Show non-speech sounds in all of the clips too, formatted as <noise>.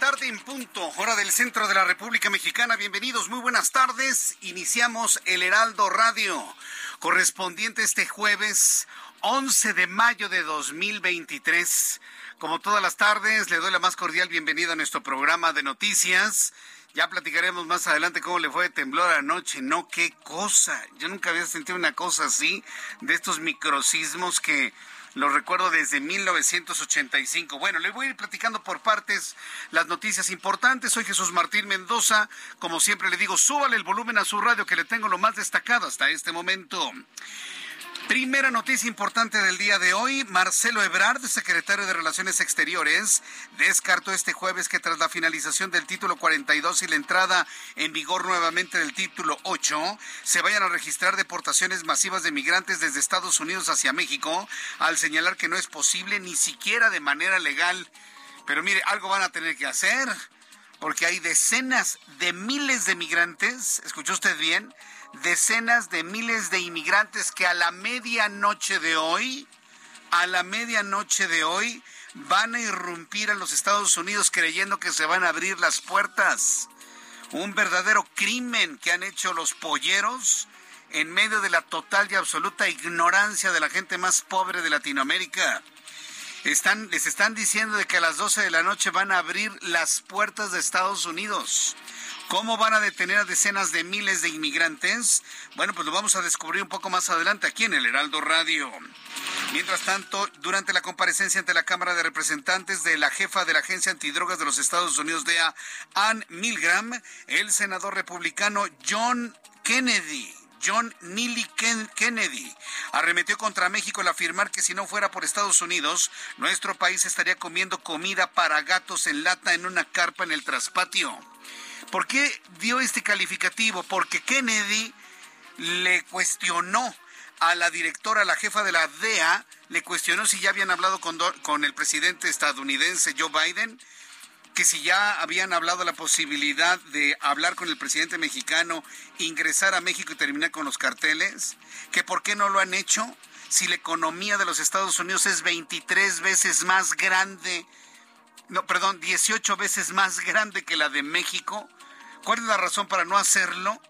Tarde en punto, hora del centro de la República Mexicana. Bienvenidos, muy buenas tardes. Iniciamos el Heraldo Radio, correspondiente este jueves 11 de mayo de 2023. Como todas las tardes, le doy la más cordial bienvenida a nuestro programa de noticias. Ya platicaremos más adelante cómo le fue de temblor anoche. No, qué cosa. Yo nunca había sentido una cosa así, de estos microsismos que lo recuerdo desde 1985. Bueno, le voy a ir platicando por partes las noticias importantes. Soy Jesús Martín Mendoza. Como siempre le digo, súbale el volumen a su radio que le tengo lo más destacado hasta este momento. Primera noticia importante del día de hoy, Marcelo Ebrard, secretario de Relaciones Exteriores, descartó este jueves que tras la finalización del título 42 y la entrada en vigor nuevamente del título 8, se vayan a registrar deportaciones masivas de migrantes desde Estados Unidos hacia México, al señalar que no es posible ni siquiera de manera legal. Pero mire, algo van a tener que hacer, porque hay decenas de miles de migrantes, ¿escuchó usted bien? Decenas de miles de inmigrantes que a la medianoche de hoy, a la medianoche de hoy, van a irrumpir a los Estados Unidos creyendo que se van a abrir las puertas. Un verdadero crimen que han hecho los polleros en medio de la total y absoluta ignorancia de la gente más pobre de Latinoamérica. Les están diciendo de que a las 12 de la noche van a abrir las puertas de Estados Unidos. ¿Cómo van a detener a decenas de miles de inmigrantes? Bueno, pues lo vamos a descubrir un poco más adelante aquí en el Heraldo Radio. Mientras tanto, durante la comparecencia ante la Cámara de Representantes de la jefa de la Agencia Antidrogas de los Estados Unidos, DEA, Ann Milgram, el senador republicano John Kennedy John Neely Kennedy arremetió contra México al afirmar que si no fuera por Estados Unidos, nuestro país estaría comiendo comida para gatos en lata en una carpa en el traspatio. ¿Por qué dio este calificativo? Porque Kennedy le cuestionó a la directora, a la jefa de la DEA, le cuestionó si ya habían hablado con, con el presidente estadounidense Joe Biden, que si ya habían hablado la posibilidad de hablar con el presidente mexicano, ingresar a México y terminar con los carteles, que por qué no lo han hecho, si la economía de los Estados Unidos es 23 veces más grande, no, perdón, 18 veces más grande que la de México. ¿Cuál es la razón para no hacerlo?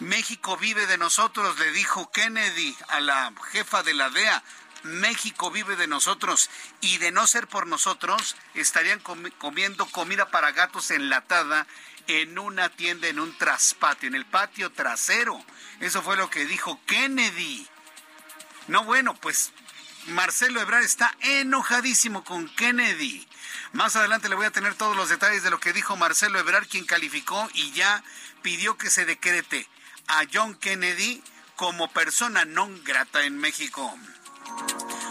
México vive de nosotros, le dijo Kennedy a la jefa de la DEA. México vive de nosotros y de no ser por nosotros estarían comiendo comida para gatos enlatada en una tienda, en un traspatio, en el patio trasero. Eso fue lo que dijo Kennedy. No, bueno, pues Marcelo Ebrard está enojadísimo con Kennedy. Más adelante le voy a tener todos los detalles de lo que dijo Marcelo Ebrard, quien calificó y ya pidió que se decrete a John Kennedy como persona non grata en México.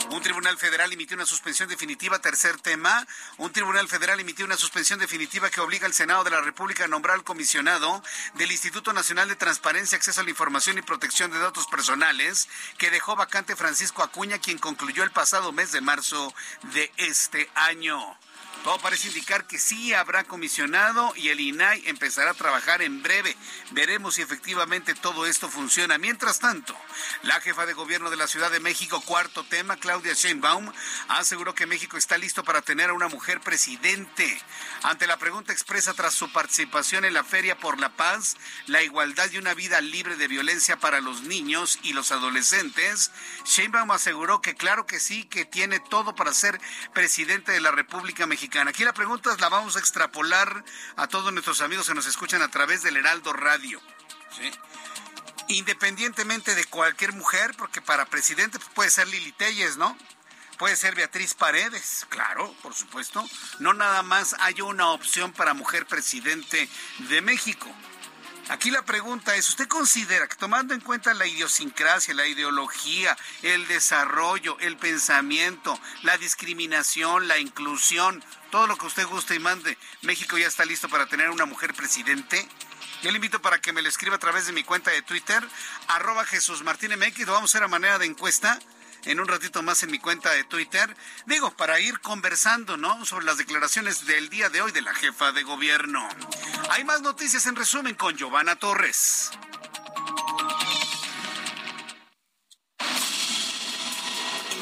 Un tribunal federal emitió una suspensión definitiva, tercer tema. Un tribunal federal emitió una suspensión definitiva que obliga al Senado de la República a nombrar al comisionado del Instituto Nacional de Transparencia, Acceso a la Información y Protección de Datos Personales, que dejó vacante Francisco Acuña, quien concluyó el pasado mes de marzo de este año. Todo parece indicar que sí habrá comisionado y el INAI empezará a trabajar en breve. Veremos si efectivamente todo esto funciona. Mientras tanto, la jefa de gobierno de la Ciudad de México, cuarto tema, Claudia Sheinbaum, aseguró que México está listo para tener a una mujer presidente. Ante la pregunta expresa tras su participación en la Feria por la Paz, la igualdad y una vida libre de violencia para los niños y los adolescentes, Sheinbaum aseguró que claro que sí, que tiene todo para ser presidente de la República Mexicana Aquí la pregunta la vamos a extrapolar a todos nuestros amigos que nos escuchan a través del Heraldo Radio. Independientemente de cualquier mujer, porque para presidente pues, puede ser Lili Telles, ¿no? Puede ser Beatriz Paredes, claro, por supuesto. No nada más hay una opción para mujer presidente de México. Aquí la pregunta es, ¿usted considera que tomando en cuenta la idiosincrasia, la ideología, el desarrollo, el pensamiento, la discriminación, la inclusión, todo lo que usted guste y mande, México ya está listo para tener una mujer presidente? Yo le invito para que me lo escriba a través de mi cuenta de Twitter, arroba Jesús Martín lo vamos a hacer a manera de encuesta en un ratito más en mi cuenta de Twitter. Digo, para ir conversando, ¿no? Sobre las declaraciones del día de hoy de la jefa de gobierno. Hay más noticias en resumen con Giovanna Torres.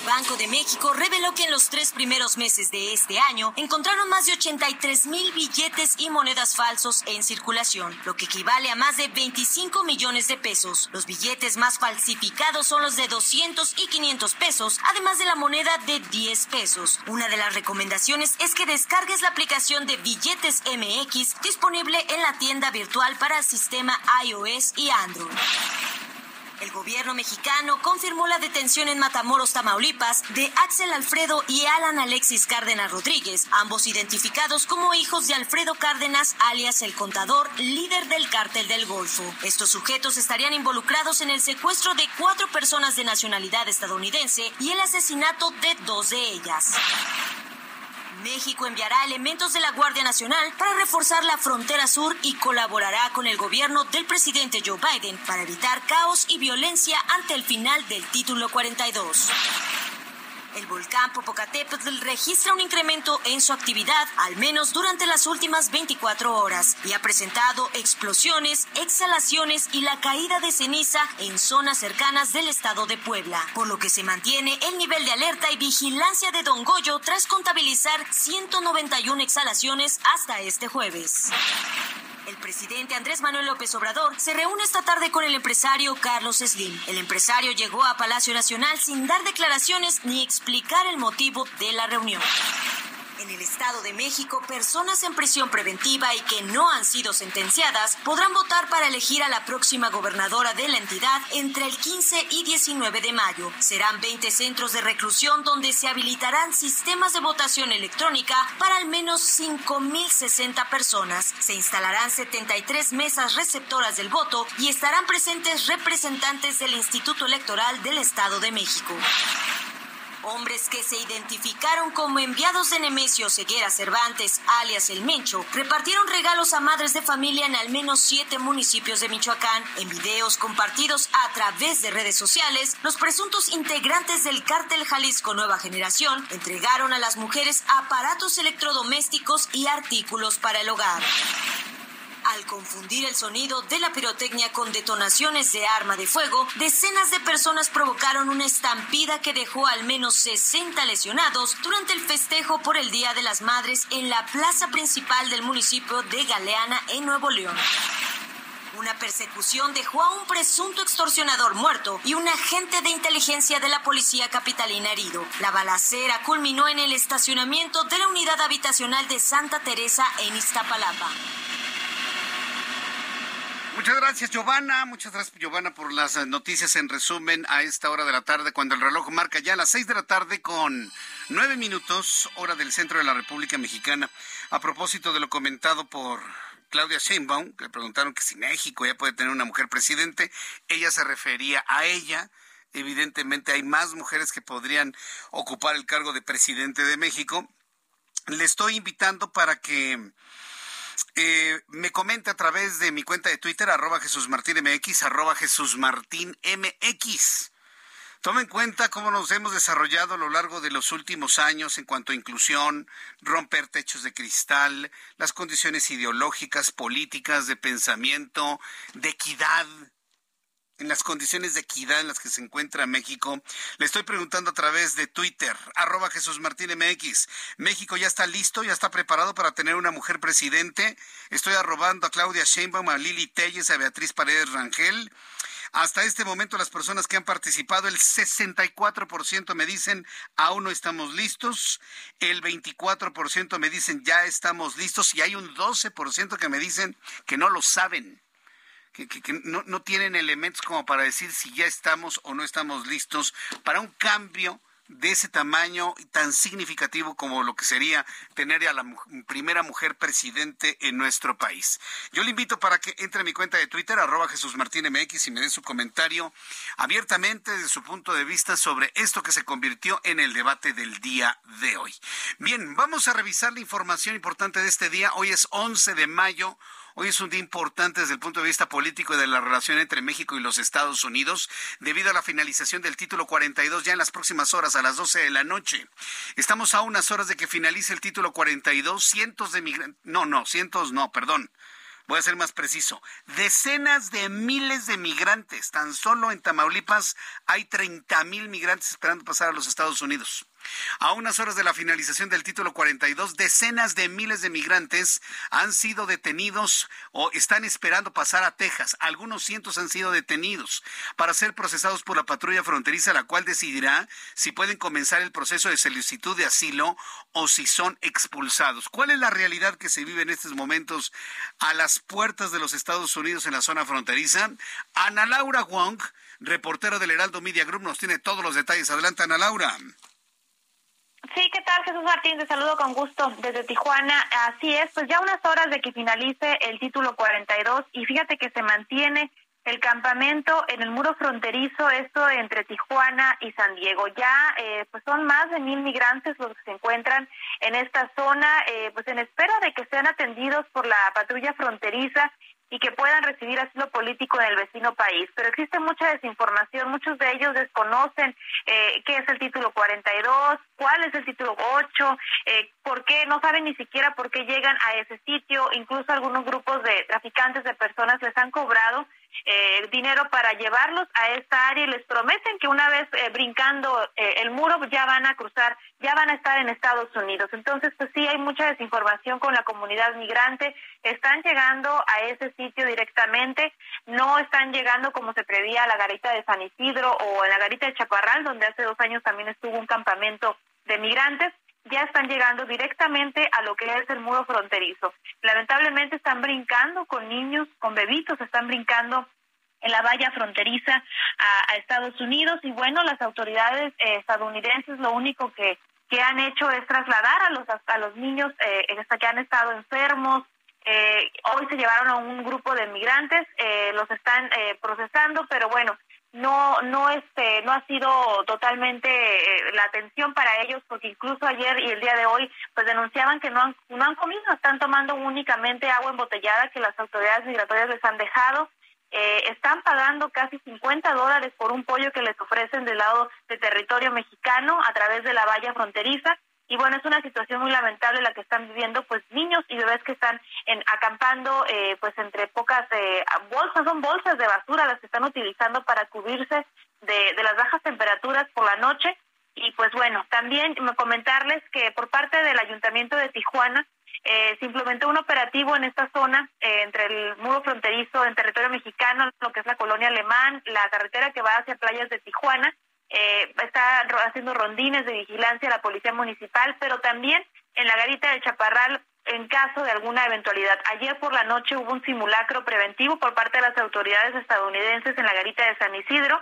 Banco de México reveló que en los tres primeros meses de este año encontraron más de 83 mil billetes y monedas falsos en circulación, lo que equivale a más de 25 millones de pesos. Los billetes más falsificados son los de 200 y 500 pesos, además de la moneda de 10 pesos. Una de las recomendaciones es que descargues la aplicación de Billetes MX disponible en la tienda virtual para el sistema iOS y Android. El gobierno mexicano confirmó la detención en Matamoros, Tamaulipas, de Axel Alfredo y Alan Alexis Cárdenas Rodríguez, ambos identificados como hijos de Alfredo Cárdenas, alias el contador, líder del cártel del Golfo. Estos sujetos estarían involucrados en el secuestro de cuatro personas de nacionalidad estadounidense y el asesinato de dos de ellas. México enviará elementos de la Guardia Nacional para reforzar la frontera sur y colaborará con el gobierno del presidente Joe Biden para evitar caos y violencia ante el final del título 42. El volcán Popocatépetl registra un incremento en su actividad, al menos durante las últimas 24 horas, y ha presentado explosiones, exhalaciones y la caída de ceniza en zonas cercanas del estado de Puebla, por lo que se mantiene el nivel de alerta y vigilancia de Don Goyo tras contabilizar 191 exhalaciones hasta este jueves. El presidente Andrés Manuel López Obrador se reúne esta tarde con el empresario Carlos Slim. El empresario llegó a Palacio Nacional sin dar declaraciones ni explicar el motivo de la reunión. En el Estado de México, personas en prisión preventiva y que no han sido sentenciadas podrán votar para elegir a la próxima gobernadora de la entidad entre el 15 y 19 de mayo. Serán 20 centros de reclusión donde se habilitarán sistemas de votación electrónica para al menos 5.060 personas. Se instalarán 73 mesas receptoras del voto y estarán presentes representantes del Instituto Electoral del Estado de México. Hombres que se identificaron como enviados de Nemesio Ceguera Cervantes, alias El Mencho, repartieron regalos a madres de familia en al menos siete municipios de Michoacán. En videos compartidos a través de redes sociales, los presuntos integrantes del cártel Jalisco Nueva Generación entregaron a las mujeres aparatos electrodomésticos y artículos para el hogar. Al confundir el sonido de la pirotecnia con detonaciones de arma de fuego, decenas de personas provocaron una estampida que dejó al menos 60 lesionados durante el festejo por el Día de las Madres en la plaza principal del municipio de Galeana, en Nuevo León. Una persecución dejó a un presunto extorsionador muerto y un agente de inteligencia de la policía capitalina herido. La balacera culminó en el estacionamiento de la unidad habitacional de Santa Teresa en Iztapalapa. Muchas gracias, Giovanna. Muchas gracias, Giovanna, por las eh, noticias en resumen a esta hora de la tarde, cuando el reloj marca ya las seis de la tarde con nueve minutos, hora del centro de la República Mexicana. A propósito de lo comentado por Claudia Sheinbaum, que le preguntaron que si México ya puede tener una mujer presidente, ella se refería a ella. Evidentemente hay más mujeres que podrían ocupar el cargo de presidente de México. Le estoy invitando para que eh, me comenta a través de mi cuenta de Twitter, arroba Jesús Martín MX, arroba Jesús Martín MX. Toma en cuenta cómo nos hemos desarrollado a lo largo de los últimos años en cuanto a inclusión, romper techos de cristal, las condiciones ideológicas, políticas, de pensamiento, de equidad, en las condiciones de equidad en las que se encuentra México. Le estoy preguntando a través de Twitter, arroba Jesús Martín MX. México ya está listo, ya está preparado para tener una mujer presidente. Estoy arrobando a Claudia Sheinbaum, a Lili Telles, a Beatriz Paredes Rangel. Hasta este momento las personas que han participado, el 64% me dicen aún no estamos listos, el 24% me dicen ya estamos listos y hay un 12% que me dicen que no lo saben que, no, no tienen elementos como para decir si ya estamos o no estamos listos para un cambio de ese tamaño tan significativo como lo que sería tener a la primera mujer presidente en nuestro país. Yo le invito para que entre a mi cuenta de Twitter, arroba Jesús Martín MX, y me dé su comentario abiertamente de su punto de vista sobre esto que se convirtió en el debate del día de hoy. Bien, vamos a revisar la información importante de este día. Hoy es 11 de mayo. Hoy es un día importante desde el punto de vista político y de la relación entre México y los Estados Unidos, debido a la finalización del título 42 ya en las próximas horas, a las 12 de la noche. Estamos a unas horas de que finalice el título 42. Cientos de migrantes, no, no, cientos no, perdón. Voy a ser más preciso. Decenas de miles de migrantes. Tan solo en Tamaulipas hay 30 mil migrantes esperando pasar a los Estados Unidos. A unas horas de la finalización del título 42, decenas de miles de migrantes han sido detenidos o están esperando pasar a Texas. Algunos cientos han sido detenidos para ser procesados por la patrulla fronteriza, la cual decidirá si pueden comenzar el proceso de solicitud de asilo o si son expulsados. ¿Cuál es la realidad que se vive en estos momentos a las puertas de los Estados Unidos en la zona fronteriza? Ana Laura Wong, reportero del Heraldo Media Group, nos tiene todos los detalles. Adelante, Ana Laura. Sí, ¿qué tal Jesús Martín? Te saludo con gusto desde Tijuana. Así es, pues ya unas horas de que finalice el título 42 y fíjate que se mantiene el campamento en el muro fronterizo, esto entre Tijuana y San Diego. Ya eh, pues son más de mil migrantes los que se encuentran en esta zona, eh, pues en espera de que sean atendidos por la patrulla fronteriza y que puedan recibir asilo político en el vecino país. Pero existe mucha desinformación, muchos de ellos desconocen eh, qué es el título 42, cuál es el título 8, eh, por qué, no saben ni siquiera por qué llegan a ese sitio, incluso algunos grupos de traficantes de personas les han cobrado eh, dinero para llevarlos a esta área y les prometen que una vez eh, brincando eh, el muro ya van a cruzar, ya van a estar en Estados Unidos. Entonces, pues sí, hay mucha desinformación con la comunidad migrante. Están llegando a ese sitio directamente, no están llegando como se prevía a la garita de San Isidro o en la garita de Chaparral, donde hace dos años también estuvo un campamento de migrantes ya están llegando directamente a lo que es el muro fronterizo. Lamentablemente están brincando con niños, con bebitos, están brincando en la valla fronteriza a, Estados Unidos y bueno, las autoridades eh, estadounidenses lo único que, que han hecho es trasladar a los, a los niños eh, que han estado enfermos. Eh, hoy se llevaron a un grupo de migrantes, eh, los están procesando, pero bueno, no no este no ha sido totalmente eh, la atención para ellos porque incluso ayer y el día de hoy pues denunciaban que no han no han comido están tomando únicamente agua embotellada que las autoridades migratorias les han dejado. Eh, están pagando casi 50 dólares por un pollo que les ofrecen del lado de territorio mexicano a través de la valla fronteriza y bueno, es una situación muy lamentable la que están viviendo pues niños y bebés que están en, acampando eh, pues entre pocas eh, bolsas, son bolsas de basura las que están utilizando para cubrirse de, de las bajas temperaturas por la noche. Y pues bueno, también comentarles que por parte del Ayuntamiento de Tijuana eh, se implementó un operativo en esta zona, eh, entre el muro fronterizo en territorio mexicano, lo que es la colonia alemán, la carretera que va hacia playas de Tijuana, eh, está haciendo rondines de vigilancia la policía municipal, pero también en la garita de Chaparral en caso de alguna eventualidad. Ayer por la noche hubo un simulacro preventivo por parte de las autoridades estadounidenses en la garita de San Isidro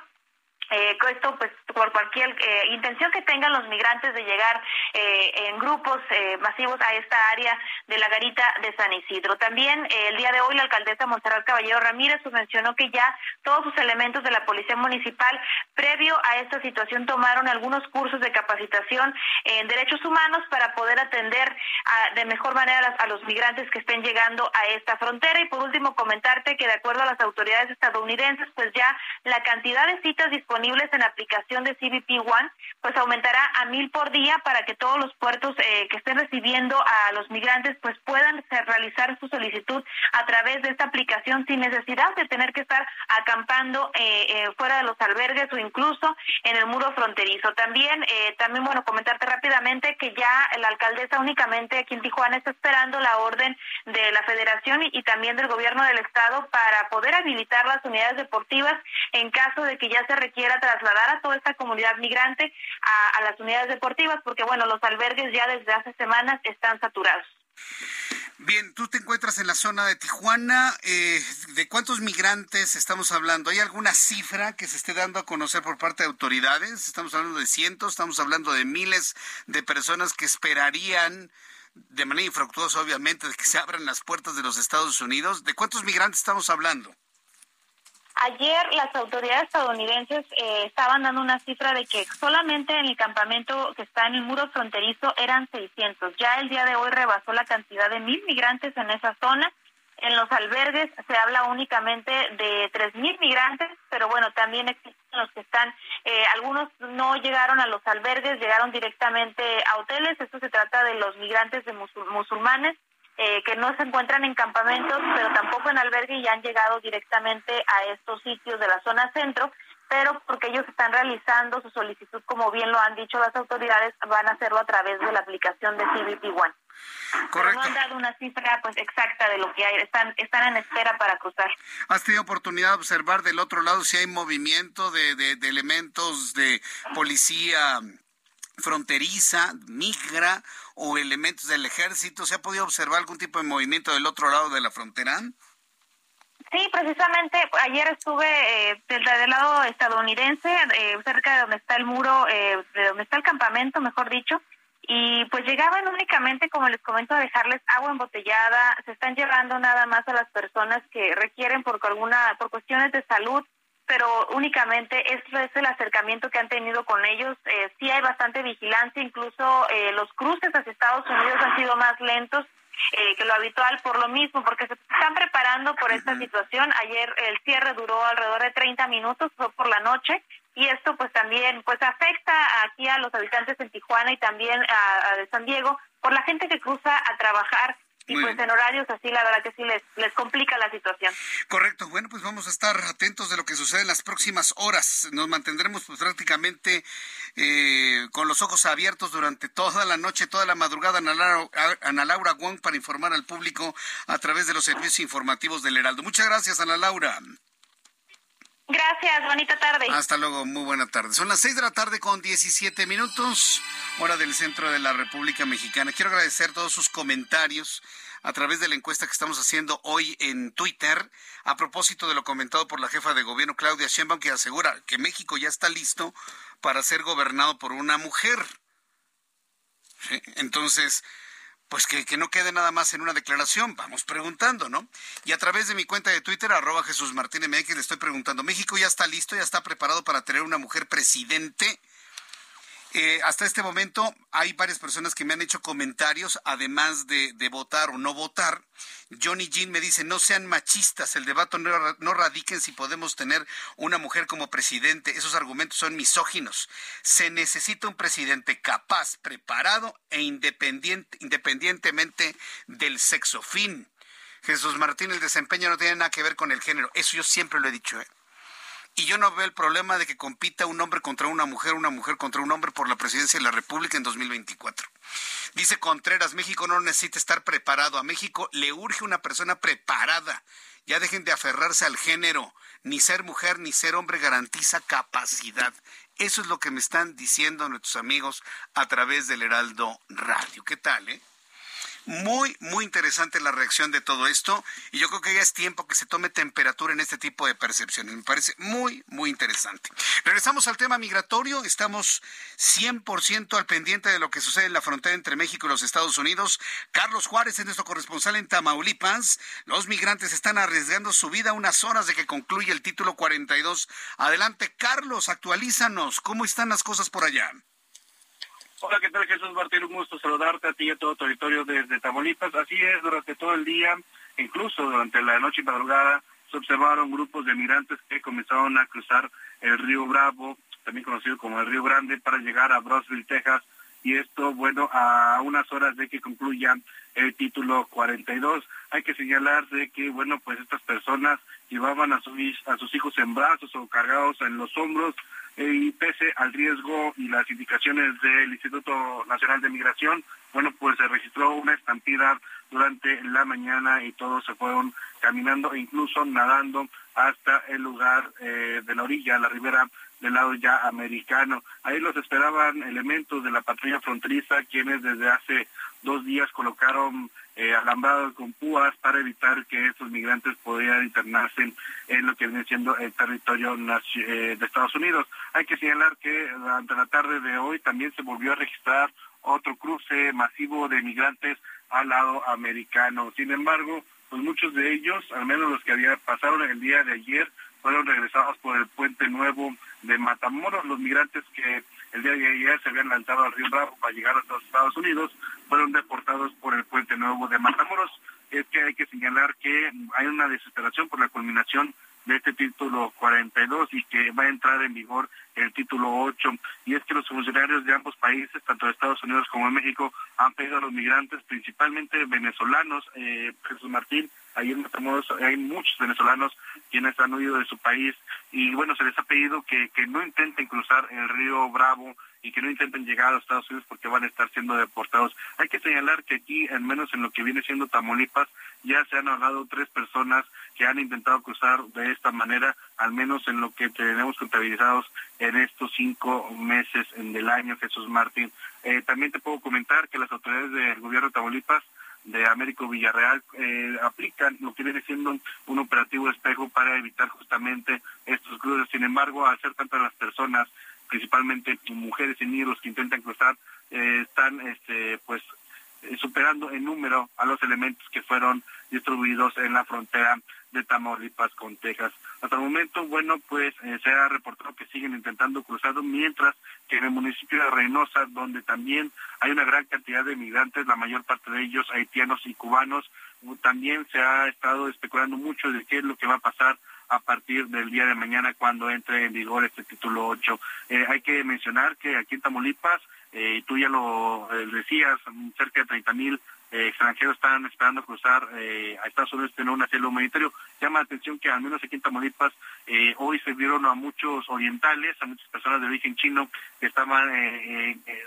eh, esto pues por cualquier eh, intención que tengan los migrantes de llegar eh, en grupos masivos a esta área de la garita de San Isidro. También el día de hoy la alcaldesa Montserrat Caballero Ramírez mencionó que ya todos sus elementos de la policía municipal previo a esta situación tomaron algunos cursos de capacitación en derechos humanos para poder atender de mejor manera a los migrantes que estén llegando a esta frontera y por último comentarte que de acuerdo a las autoridades estadounidenses pues ya la cantidad de citas disponibles disponibles en aplicación de CBP One, pues aumentará a mil por día para que todos los puertos eh, que estén recibiendo a los migrantes pues puedan realizar su solicitud a través de esta aplicación sin necesidad de tener que estar acampando eh, eh, fuera de los albergues o incluso en el muro fronterizo. También, también bueno, comentarte rápidamente que ya la alcaldesa únicamente aquí en Tijuana está esperando la orden de la Federación y también del gobierno del estado para poder habilitar las unidades deportivas en caso de que ya se requiera trasladar a toda esta comunidad migrante a, las unidades deportivas, porque bueno, los albergues ya desde hace semanas están saturados. Bien, tú te encuentras en la zona de Tijuana. Eh, ¿De cuántos migrantes estamos hablando? ¿Hay alguna cifra que se esté dando a conocer por parte de autoridades? Estamos hablando de cientos, estamos hablando de miles de personas que esperarían de manera infructuosa, obviamente, de que se abran las puertas de los Estados Unidos. ¿De cuántos migrantes estamos hablando? Ayer las autoridades estadounidenses eh, estaban dando una cifra de que solamente en el campamento que está en el muro fronterizo eran 600. Ya el día de hoy rebasó la cantidad de mil migrantes en esa zona. En los albergues se habla únicamente de tres mil migrantes, pero bueno, también existen los que están, eh, algunos no llegaron a los albergues, llegaron directamente a hoteles. Esto se trata de los migrantes de musulmanes eh, que no se encuentran en campamentos, pero tampoco en albergue y han llegado directamente a estos sitios de la zona centro, pero porque ellos están realizando su solicitud, como bien lo han dicho las autoridades, van a hacerlo a través de la aplicación de CBP One. Correcto. no han dado una cifra pues exacta de lo que hay, están, están en espera para cruzar. ¿Has tenido oportunidad de observar del otro lado si hay movimiento de, de elementos de policía fronteriza, migra o elementos del ejército? ¿Se ha podido observar algún tipo de movimiento del otro lado de la frontera? Sí, precisamente ayer estuve eh, del, lado estadounidense, eh, cerca de donde está el muro, eh, de donde está el campamento, mejor dicho, y pues llegaban únicamente, como les comento, a dejarles agua embotellada, se están llevando nada más a las personas que requieren por alguna, por cuestiones de salud, pero únicamente esto es el acercamiento que han tenido con ellos. Eh, sí hay bastante vigilancia, incluso eh, los cruces hacia Estados Unidos han sido más lentos eh, que lo habitual por lo mismo, porque se están preparando por esta situación. Ayer el cierre duró alrededor de 30 minutos, fue por la noche, y esto pues también pues afecta aquí a los habitantes en Tijuana y también a, a de San Diego por la gente que cruza a trabajar y pues en horarios así la verdad que sí les, les complica la situación. Correcto, bueno pues vamos a estar atentos de lo que sucede en las próximas horas. Nos mantendremos pues prácticamente eh, con los ojos abiertos durante toda la noche, toda la madrugada Ana Laura, Ana Laura Wong para informar al público a través de los servicios informativos del Heraldo. Muchas gracias Ana Laura. Gracias, bonita tarde. Hasta luego, muy buena tarde. Son las seis de la tarde con 17 minutos, hora del centro de la República Mexicana. Quiero agradecer todos sus comentarios a través de la encuesta que estamos haciendo hoy en Twitter a propósito de lo comentado por la jefa de gobierno Claudia Sheinbaum que asegura que México ya está listo para ser gobernado por una mujer. Entonces, pues que, no quede nada más en una declaración, vamos preguntando, ¿no? Y a través de mi cuenta de Twitter, arroba Jesús Martínez MX, le estoy preguntando, ¿México ya está listo, ya está preparado para tener una mujer presidente? Eh, hasta este momento hay varias personas que me han hecho comentarios, además de, votar o no votar. Johnny Jean me dice, no sean machistas, el debate no, no radica en si podemos tener una mujer como presidente. Esos argumentos son misóginos. Se necesita un presidente capaz, preparado e independiente, independientemente del sexo. Fin. Jesús Martín, el desempeño no tiene nada que ver con el género. Eso yo siempre lo he dicho. ¿eh? Y yo no veo el problema de que compita un hombre contra una mujer, una mujer contra un hombre por la presidencia de la República en 2024. Dice Contreras, México no necesita estar preparado. A México le urge una persona preparada. Ya dejen de aferrarse al género. Ni ser mujer ni ser hombre garantiza capacidad. Eso es lo que me están diciendo nuestros amigos a través del Heraldo Radio. ¿Qué tal, eh? Muy, muy interesante la reacción de todo esto y yo creo que ya es tiempo que se tome temperatura en este tipo de percepciones. Me parece muy, muy interesante. Regresamos al tema migratorio. Estamos 100% al pendiente de lo que sucede en la frontera entre México y los Estados Unidos. Carlos Juárez es nuestro corresponsal en Tamaulipas. Los migrantes están arriesgando su vida unas horas de que concluya el título 42. Adelante, Carlos, actualízanos. ¿Cómo están las cosas por allá? Hola, ¿qué tal Jesús Martín? Un gusto saludarte a ti y a todo territorio desde Tamaulipas. Así es, durante todo el día, incluso durante la noche y madrugada, se observaron grupos de migrantes que comenzaron a cruzar el río Bravo, también conocido como el río Grande, para llegar a Brosville, Texas, y esto, bueno, a unas horas de que concluya el título 42. Hay que señalar de que, bueno, pues estas personas llevaban a, sus hijos en brazos o cargados en los hombros y pese al riesgo y las indicaciones del Instituto Nacional de Migración, bueno, pues se registró una estampida durante la mañana y todos se fueron caminando e incluso nadando hasta el lugar eh, de la orilla, la ribera del lado ya americano. Ahí los esperaban elementos de la patrulla fronteriza, quienes desde hace dos días colocaron eh, alambrados con púas para evitar que estos migrantes pudieran internarse en lo que viene siendo el territorio eh, de Estados Unidos. Hay que señalar que durante la tarde de hoy también se volvió a registrar otro cruce masivo de migrantes al lado americano. Sin embargo, pues muchos de ellos, al menos los que había, pasaron el día de ayer, fueron regresados por el puente nuevo de Matamoros. Los migrantes que el día de ayer se habían lanzado al río Bravo para llegar a los Estados Unidos fueron deportados por el puente nuevo de Matamoros. Es que hay que señalar que hay una desesperación por la culminación de este título 42 y que va a entrar en vigor el título 8. Y es que los funcionarios de ambos países, tanto de Estados Unidos como de México, han pedido a los migrantes, principalmente venezolanos, eh, Jesús Martín, ahí en Matamoros hay muchos venezolanos quienes han huido de su país y bueno, se les ha pedido que, que no intenten cruzar el río Bravo y que no intenten llegar a los Estados Unidos porque van a estar siendo deportados. Hay que señalar que aquí, al menos en lo que viene siendo Tamaulipas, ya se han ahogado tres personas que han intentado cruzar de esta manera, al menos en lo que tenemos contabilizados en estos cinco meses del año, Jesús Martín. Eh, también te puedo comentar que las autoridades del gobierno de Tamaulipas de Américo Villarreal eh, aplican lo que viene siendo un, operativo espejo para evitar justamente estos cruces. Sin embargo, al ser tantas las personas principalmente mujeres y niños que intentan cruzar, eh, están este, pues eh, superando en número a los elementos que fueron distribuidos en la frontera de Tamaulipas con Texas. Hasta el momento, bueno, pues eh, se ha reportado que siguen intentando cruzar, mientras que en el municipio de Reynosa, donde también hay una gran cantidad de migrantes, la mayor parte de ellos haitianos y cubanos, también se ha estado especulando mucho de qué es lo que va a pasar a partir del día de mañana cuando entre en vigor este título 8. Eh, hay que mencionar que aquí en Tamaulipas, eh, tú ya lo eh, decías, cerca de 30 mil extranjeros están esperando cruzar a Estados Unidos tener un asilo humanitario. Llama la atención que al menos aquí en Tamaulipas hoy se vieron a muchos orientales, a muchas personas de origen chino que estaban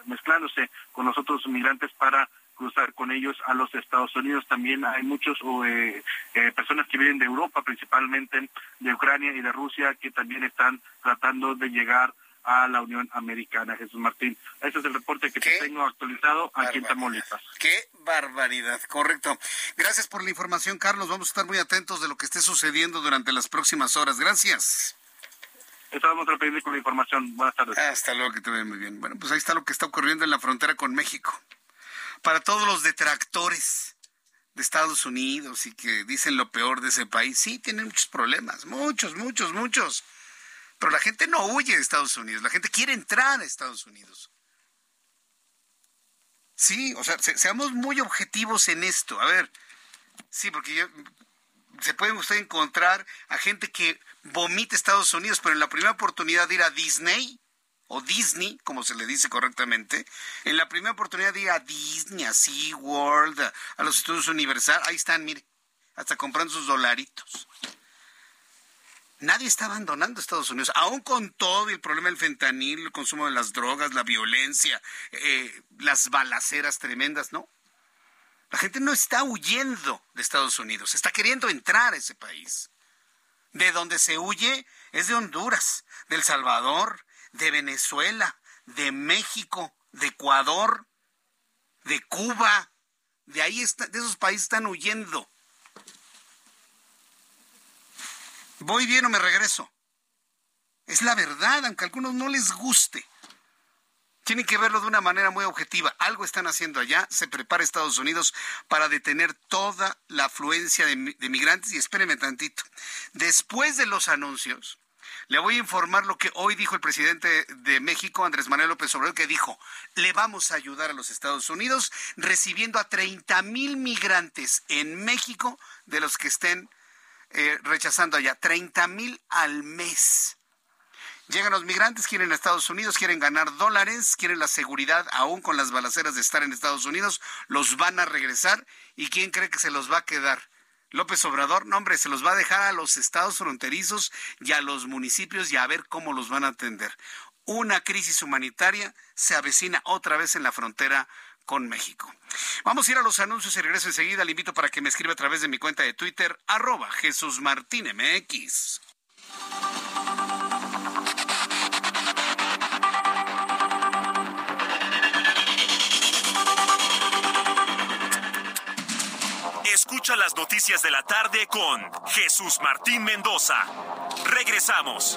mezclándose con los otros migrantes para cruzar con ellos a los Estados Unidos. También hay muchos eh, eh, personas que vienen de Europa, principalmente de Ucrania y de Rusia, que también están tratando de llegar a la Unión Americana. Jesús Martín, ese es el reporte que tengo actualizado aquí en Tamaulipas. Qué barbaridad, correcto. Gracias por la información, Carlos. Vamos a estar muy atentos de lo que esté sucediendo durante las próximas horas. Gracias. Estábamos pendiente con la información. Buenas tardes. Hasta luego, que te vea muy bien. Bueno, pues ahí está lo que está ocurriendo en la frontera con México para todos los detractores de Estados Unidos y que dicen lo peor de ese país, sí, tienen muchos problemas, muchos, muchos, muchos. Pero la gente no huye de Estados Unidos, la gente quiere entrar a Estados Unidos. Sí, o sea, seamos muy objetivos en esto. A ver, sí, porque se puede usted encontrar a gente que vomita Estados Unidos, pero en la primera oportunidad de ir a Disney, o Disney, como se le dice correctamente, en la primera oportunidad de ir a Disney, a SeaWorld, a los estudios Universal, ahí están, mire, hasta comprando sus dolaritos. Nadie está abandonando Estados Unidos, aún con todo el problema del fentanil, el consumo de las drogas, la violencia, eh, las balaceras tremendas, ¿no? La gente no está huyendo de Estados Unidos, está queriendo entrar a ese país. De donde se huye es de Honduras, del Salvador, de Venezuela, de México, de Ecuador, de Cuba, de ahí está, de esos países están huyendo. Voy bien o me regreso. Es la verdad, aunque a algunos no les guste. Tienen que verlo de una manera muy objetiva. Algo están haciendo allá. Se prepara Estados Unidos para detener toda la afluencia de, de migrantes. Y espérenme tantito. Después de los anuncios, le voy a informar lo que hoy dijo el presidente de México, Andrés Manuel López Obrador, que dijo, le vamos a ayudar a los Estados Unidos recibiendo a 30 mil migrantes en México de los que estén eh, rechazando allá 30 mil al mes. Llegan los migrantes, quieren a Estados Unidos, quieren ganar dólares, quieren la seguridad, aún con las balaceras de estar en Estados Unidos, los van a regresar. ¿Y quién cree que se los va a quedar? López Obrador, no hombre, se los va a dejar a los estados fronterizos y a los municipios y a ver cómo los van a atender. Una crisis humanitaria se avecina otra vez en la frontera con México. Vamos a ir a los anuncios y regreso enseguida. Le invito para que me escriba a través de mi cuenta de Twitter, arroba Jesús Martín MX. Escucha las noticias de la tarde con Jesús Martín Mendoza. Regresamos.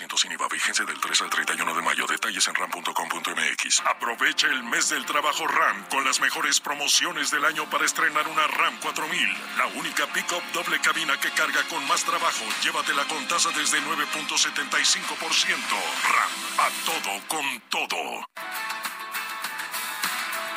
31.1% sin IVA. Vigencia del 3 al 31 de mayo. Detalles en ram.com.mx. Aprovecha el mes del trabajo RAM con las mejores promociones del año para estrenar una RAM 4000. La única pick-up doble cabina que carga con más trabajo. Llévatela con tasa desde 9.75%. RAM. A todo con todo.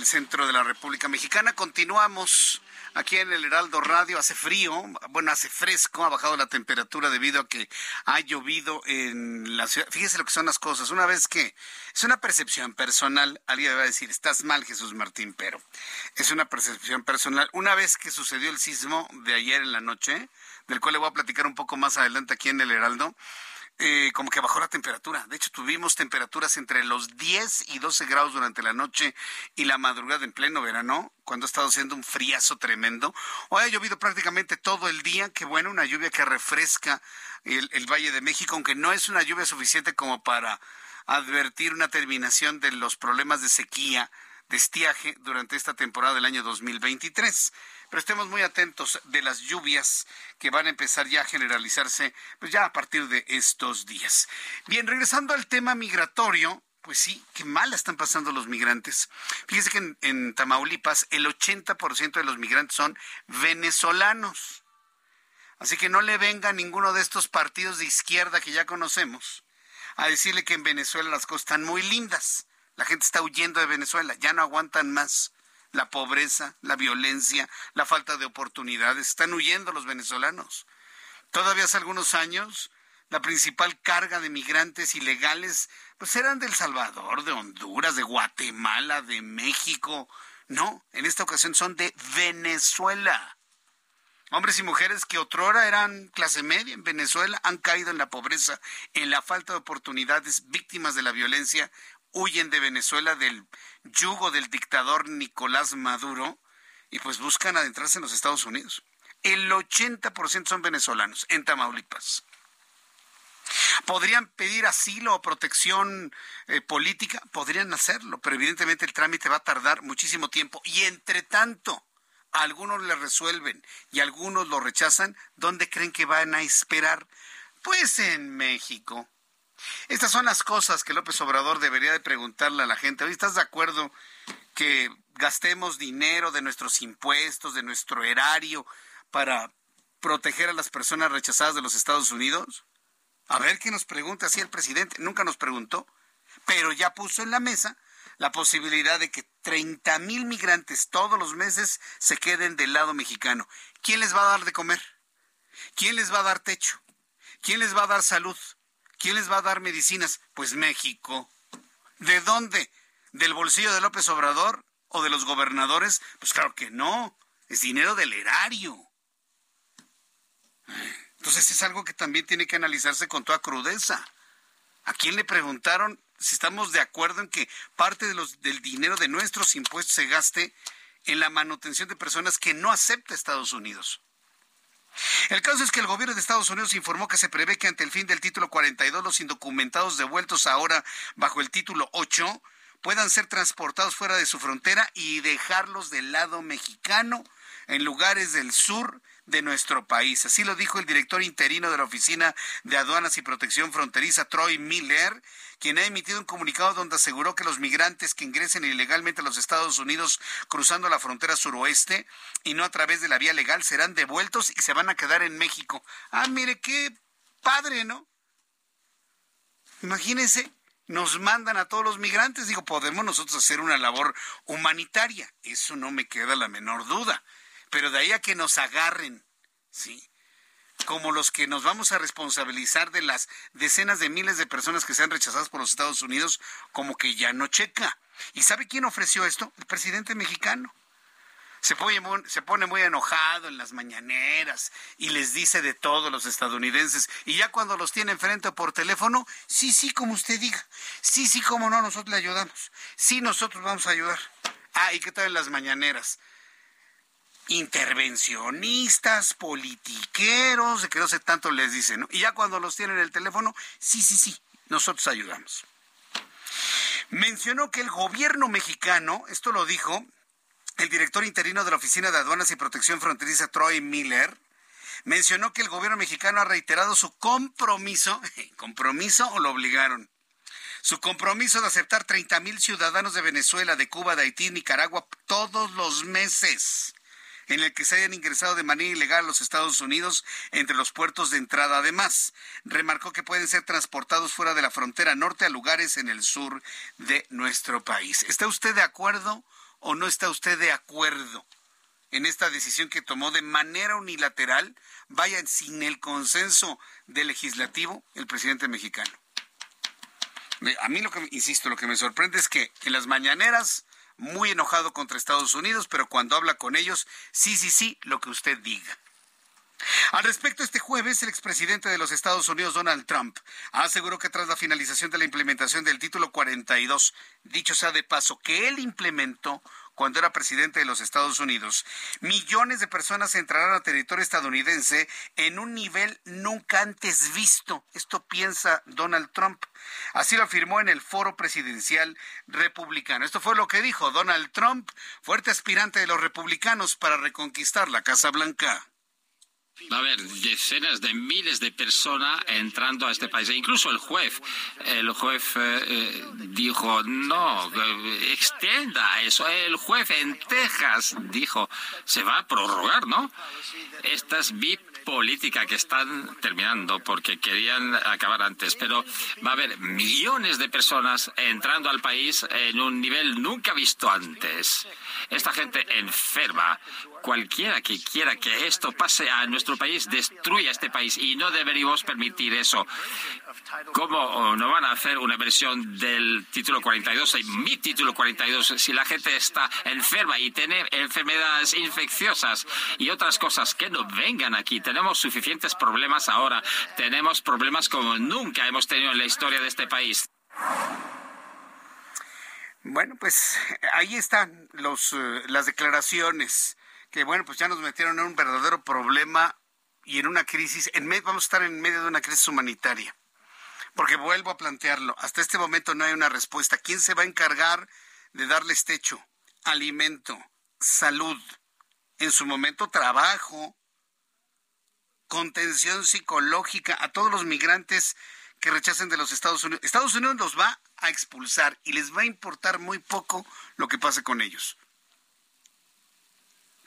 31 hora del centro de la República Mexicana. Continuamos aquí en el Heraldo Radio. Hace frío, bueno, hace fresco, ha bajado la temperatura debido a que ha llovido en la ciudad. Fíjese lo que son las cosas. Una vez que es una percepción personal, alguien va a decir, estás mal, Jesús Martín, pero es una percepción personal. Una vez que sucedió el sismo de ayer en la noche, del cual le voy a platicar un poco más adelante aquí en el Heraldo, eh, como que bajó la temperatura. De hecho, tuvimos temperaturas entre los 10 y 12 grados durante la noche y la madrugada en pleno verano, cuando ha estado haciendo un friazo tremendo. Hoy ha llovido prácticamente todo el día. Qué bueno, una lluvia que refresca el, el Valle de México, aunque no es una lluvia suficiente como para advertir una terminación de los problemas de sequía, de estiaje durante esta temporada del año 2023 pero estemos muy atentos de las lluvias que van a empezar ya a generalizarse, pues ya a partir de estos días. Bien, regresando al tema migratorio, pues sí, qué mal están pasando los migrantes. Fíjese que en, Tamaulipas el 80% de los migrantes son venezolanos. Así que no le venga ninguno de estos partidos de izquierda que ya conocemos a decirle que en Venezuela las cosas están muy lindas. La gente está huyendo de Venezuela, ya no aguantan más la pobreza, la violencia, la falta de oportunidades. Están huyendo los venezolanos. Todavía hace algunos años, la principal carga de migrantes ilegales pues eran de El Salvador, de Honduras, de Guatemala, de México. No, en esta ocasión son de Venezuela. Hombres y mujeres que otrora eran clase media en Venezuela han caído en la pobreza, en la falta de oportunidades, víctimas de la violencia huyen de Venezuela del yugo del dictador Nicolás Maduro y pues buscan adentrarse en los Estados Unidos. El 80% son venezolanos en Tamaulipas. ¿Podrían pedir asilo o protección eh, política? Podrían hacerlo, pero evidentemente el trámite va a tardar muchísimo tiempo. Y entre tanto, algunos le resuelven y algunos lo rechazan, ¿dónde creen que van a esperar? Pues en México. Estas son las cosas que López Obrador debería de preguntarle a la gente. ¿Hoy estás de acuerdo que gastemos dinero de nuestros impuestos, de nuestro erario, para proteger a las personas rechazadas de los Estados Unidos? A ver qué nos pregunta así el presidente. Nunca nos preguntó, pero ya puso en la mesa la posibilidad de que 30 mil migrantes todos los meses se queden del lado mexicano. ¿Quién les va a dar de comer? ¿Quién les va a dar techo? ¿Quién les va a dar salud? ¿Quién les va a dar medicinas? Pues México. ¿De dónde? ¿Del bolsillo de López Obrador o de los gobernadores? Pues claro que no. Es dinero del erario. Entonces es algo que también tiene que analizarse con toda crudeza. ¿A quién le preguntaron si estamos de acuerdo en que parte del dinero de nuestros impuestos se gaste en la manutención de personas que no acepta Estados Unidos? El caso es que el gobierno de Estados Unidos informó que se prevé que ante el fin del título 42 los indocumentados devueltos ahora bajo el título 8 puedan ser transportados fuera de su frontera y dejarlos del lado mexicano en lugares del sur de nuestro país. Así lo dijo el director interino de la Oficina de Aduanas y Protección Fronteriza, Troy Miller, quien ha emitido un comunicado donde aseguró que los migrantes que ingresen ilegalmente a los Estados Unidos cruzando la frontera suroeste y no a través de la vía legal serán devueltos y se van a quedar en México. Ah, mire qué padre, ¿no? Imagínense, nos mandan a todos los migrantes. Digo, podemos nosotros hacer una labor humanitaria. Eso no me queda la menor duda. Pero de ahí a que nos agarren, ¿sí? Como los que nos vamos a responsabilizar de las decenas de miles de personas que sean rechazadas por los Estados Unidos, como que ya no checa. ¿Y sabe quién ofreció esto? El presidente mexicano. Se pone, se pone muy enojado en las mañaneras y les dice de todos los estadounidenses. Y ya cuando los tiene enfrente por teléfono, sí, sí, como usted diga. Sí, sí, como no, nosotros le ayudamos. Sí, nosotros vamos a ayudar. Ah, ¿y qué tal en las mañaneras? Intervencionistas, politiqueros, de que no sé tanto les dicen, ¿no? Y ya cuando los tienen en el teléfono, sí, sí, sí, nosotros ayudamos. Mencionó que el gobierno mexicano, esto lo dijo el director interino de la Oficina de Aduanas y Protección Fronteriza, Troy Miller, mencionó que el gobierno mexicano ha reiterado su compromiso, <laughs> compromiso o lo obligaron, su compromiso de aceptar 30 mil ciudadanos de Venezuela, de Cuba, de Haití, Nicaragua todos los meses en el que se hayan ingresado de manera ilegal a los Estados Unidos entre los puertos de entrada. Además, remarcó que pueden ser transportados fuera de la frontera norte a lugares en el sur de nuestro país. ¿Está usted de acuerdo o no está usted de acuerdo en esta decisión que tomó de manera unilateral, vaya sin el consenso del legislativo, el presidente mexicano? A mí lo que, insisto, lo que me sorprende es que en las mañaneras muy enojado contra Estados Unidos, pero cuando habla con ellos, sí, sí, sí, lo que usted diga. Al respecto, este jueves, el expresidente de los Estados Unidos, Donald Trump, aseguró que tras la finalización de la implementación del título 42, dicho sea de paso, que él implementó cuando era presidente de los Estados Unidos, millones de personas entrarán a territorio estadounidense en un nivel nunca antes visto. Esto piensa Donald Trump. Así lo afirmó en el foro presidencial republicano. Esto fue lo que dijo Donald Trump, fuerte aspirante de los republicanos para reconquistar la Casa Blanca va a haber decenas de miles de personas entrando a este país. E incluso el juez, el juez eh, eh, dijo, no, extienda eso. El juez en Texas dijo, se va a prorrogar, ¿no? Estas VIP política que están terminando porque querían acabar antes, pero va a haber millones de personas entrando al país en un nivel nunca visto antes. Esta gente enferma, cualquiera que quiera que esto pase a nuestro país, destruya este país y no deberíamos permitir eso. ¿Cómo no van a hacer una versión del título 42, mi título 42, si la gente está enferma y tiene enfermedades infecciosas y otras cosas que no vengan aquí? Suficientes problemas ahora. Tenemos problemas como nunca hemos tenido en la historia de este país. Bueno, pues ahí están los, eh, las declaraciones que, bueno, pues ya nos metieron en un verdadero problema y en una crisis. En vamos a estar en medio de una crisis humanitaria. Porque vuelvo a plantearlo, hasta este momento no hay una respuesta. ¿Quién se va a encargar de darles techo, alimento, salud en su momento trabajo, contención psicológica a todos los migrantes que rechacen de los Estados Unidos. Estados Unidos los va a expulsar y les va a importar muy poco lo que pase con ellos.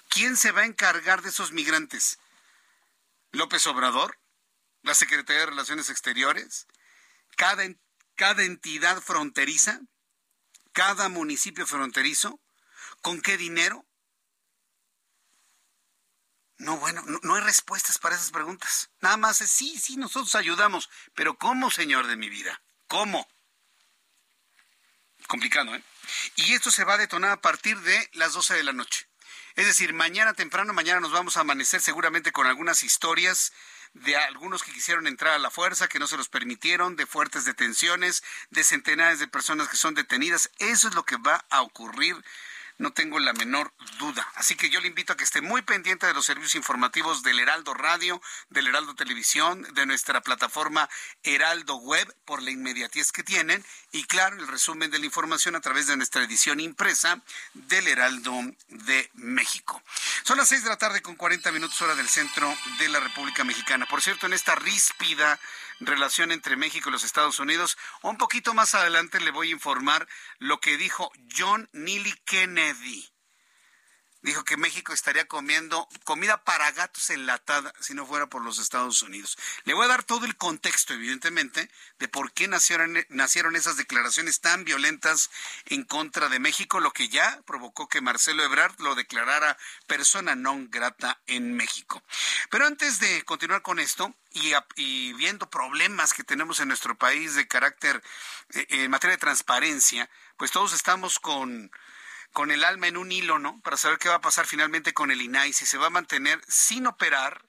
¿Quién se va a encargar de esos migrantes? ¿López Obrador? ¿La Secretaría de Relaciones Exteriores? ¿Cada, cada entidad fronteriza? ¿Cada municipio fronterizo? ¿Con qué dinero? No, bueno, no, hay respuestas para esas preguntas. Nada más es sí, sí, nosotros ayudamos. Pero ¿cómo, señor de mi vida? ¿Cómo? Complicado, ¿eh? Y esto se va a detonar a partir de las 12 de la noche. Es decir, mañana temprano, mañana nos vamos a amanecer seguramente con algunas historias de algunos que quisieron entrar a la fuerza, que no se los permitieron, de fuertes detenciones, de centenares de personas que son detenidas. Eso es lo que va a ocurrir no tengo la menor duda. Así que yo le invito a que esté muy pendiente de los servicios informativos del Heraldo Radio, del Heraldo Televisión, de nuestra plataforma Heraldo Web, por la inmediatez que tienen, y claro, el resumen de la información a través de nuestra edición impresa del Heraldo de México. Son las seis de la tarde con 40 minutos hora del centro de la República Mexicana. Por cierto, en esta ríspida relación entre México y los Estados Unidos. Un poquito más adelante le voy a informar lo que dijo John Neely Kennedy dijo que México estaría comiendo comida para gatos enlatada si no fuera por los Estados Unidos. Le voy a dar todo el contexto, evidentemente, de por qué nacieron, nacieron esas declaraciones tan violentas en contra de México, lo que ya provocó que Marcelo Ebrard lo declarara persona non grata en México. Pero antes de continuar con esto, y, viendo problemas que tenemos en nuestro país de carácter eh, en materia de transparencia, pues todos estamos con con el alma en un hilo, ¿no? Para saber qué va a pasar finalmente con el INAI, si se va a mantener sin operar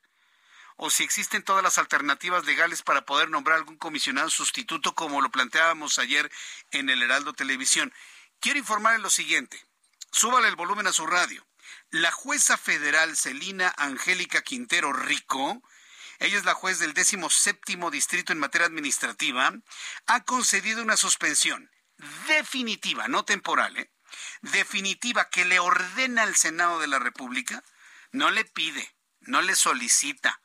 o si existen todas las alternativas legales para poder nombrar algún comisionado sustituto como lo planteábamos ayer en el Heraldo Televisión. Quiero informarle lo siguiente. Súbale el volumen a su radio. La jueza federal Celina Angélica Quintero Rico, ella es la juez del 17 distrito en materia administrativa, ha concedido una suspensión definitiva, no temporal, ¿eh? Definitiva que le ordena al Senado de la República, no le pide, no le solicita.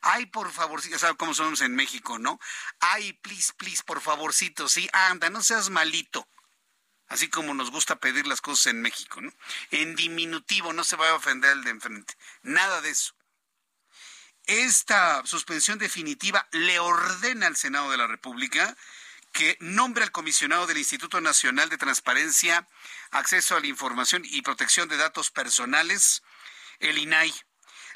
Ay, por favorcito, ¿sabe cómo somos en México, no? Ay, please, please, por favorcito, sí, anda, no seas malito. Así como nos gusta pedir las cosas en México, ¿no? En diminutivo, no se va a ofender el de enfrente. Nada de eso. Esta suspensión definitiva le ordena al Senado de la República que nombre al comisionado del Instituto Nacional de Transparencia, Acceso a la Información y Protección de Datos Personales, el INAI.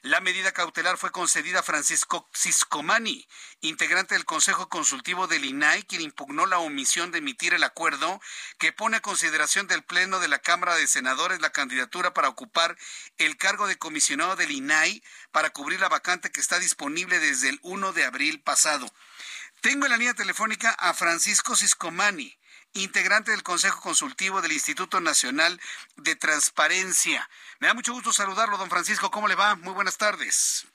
La medida cautelar fue concedida a Francisco Ciscomani, integrante del Consejo Consultivo del INAI, quien impugnó la omisión de emitir el acuerdo que pone a consideración del Pleno de la Cámara de Senadores la candidatura para ocupar el cargo de comisionado del INAI para cubrir la vacante que está disponible desde el 1 de abril pasado. Tengo en la línea telefónica a Francisco Ciscomani, integrante del Consejo Consultivo del Instituto Nacional de Transparencia. Me da mucho gusto saludarlo, don Francisco. ¿Cómo le va? Muy buenas tardes.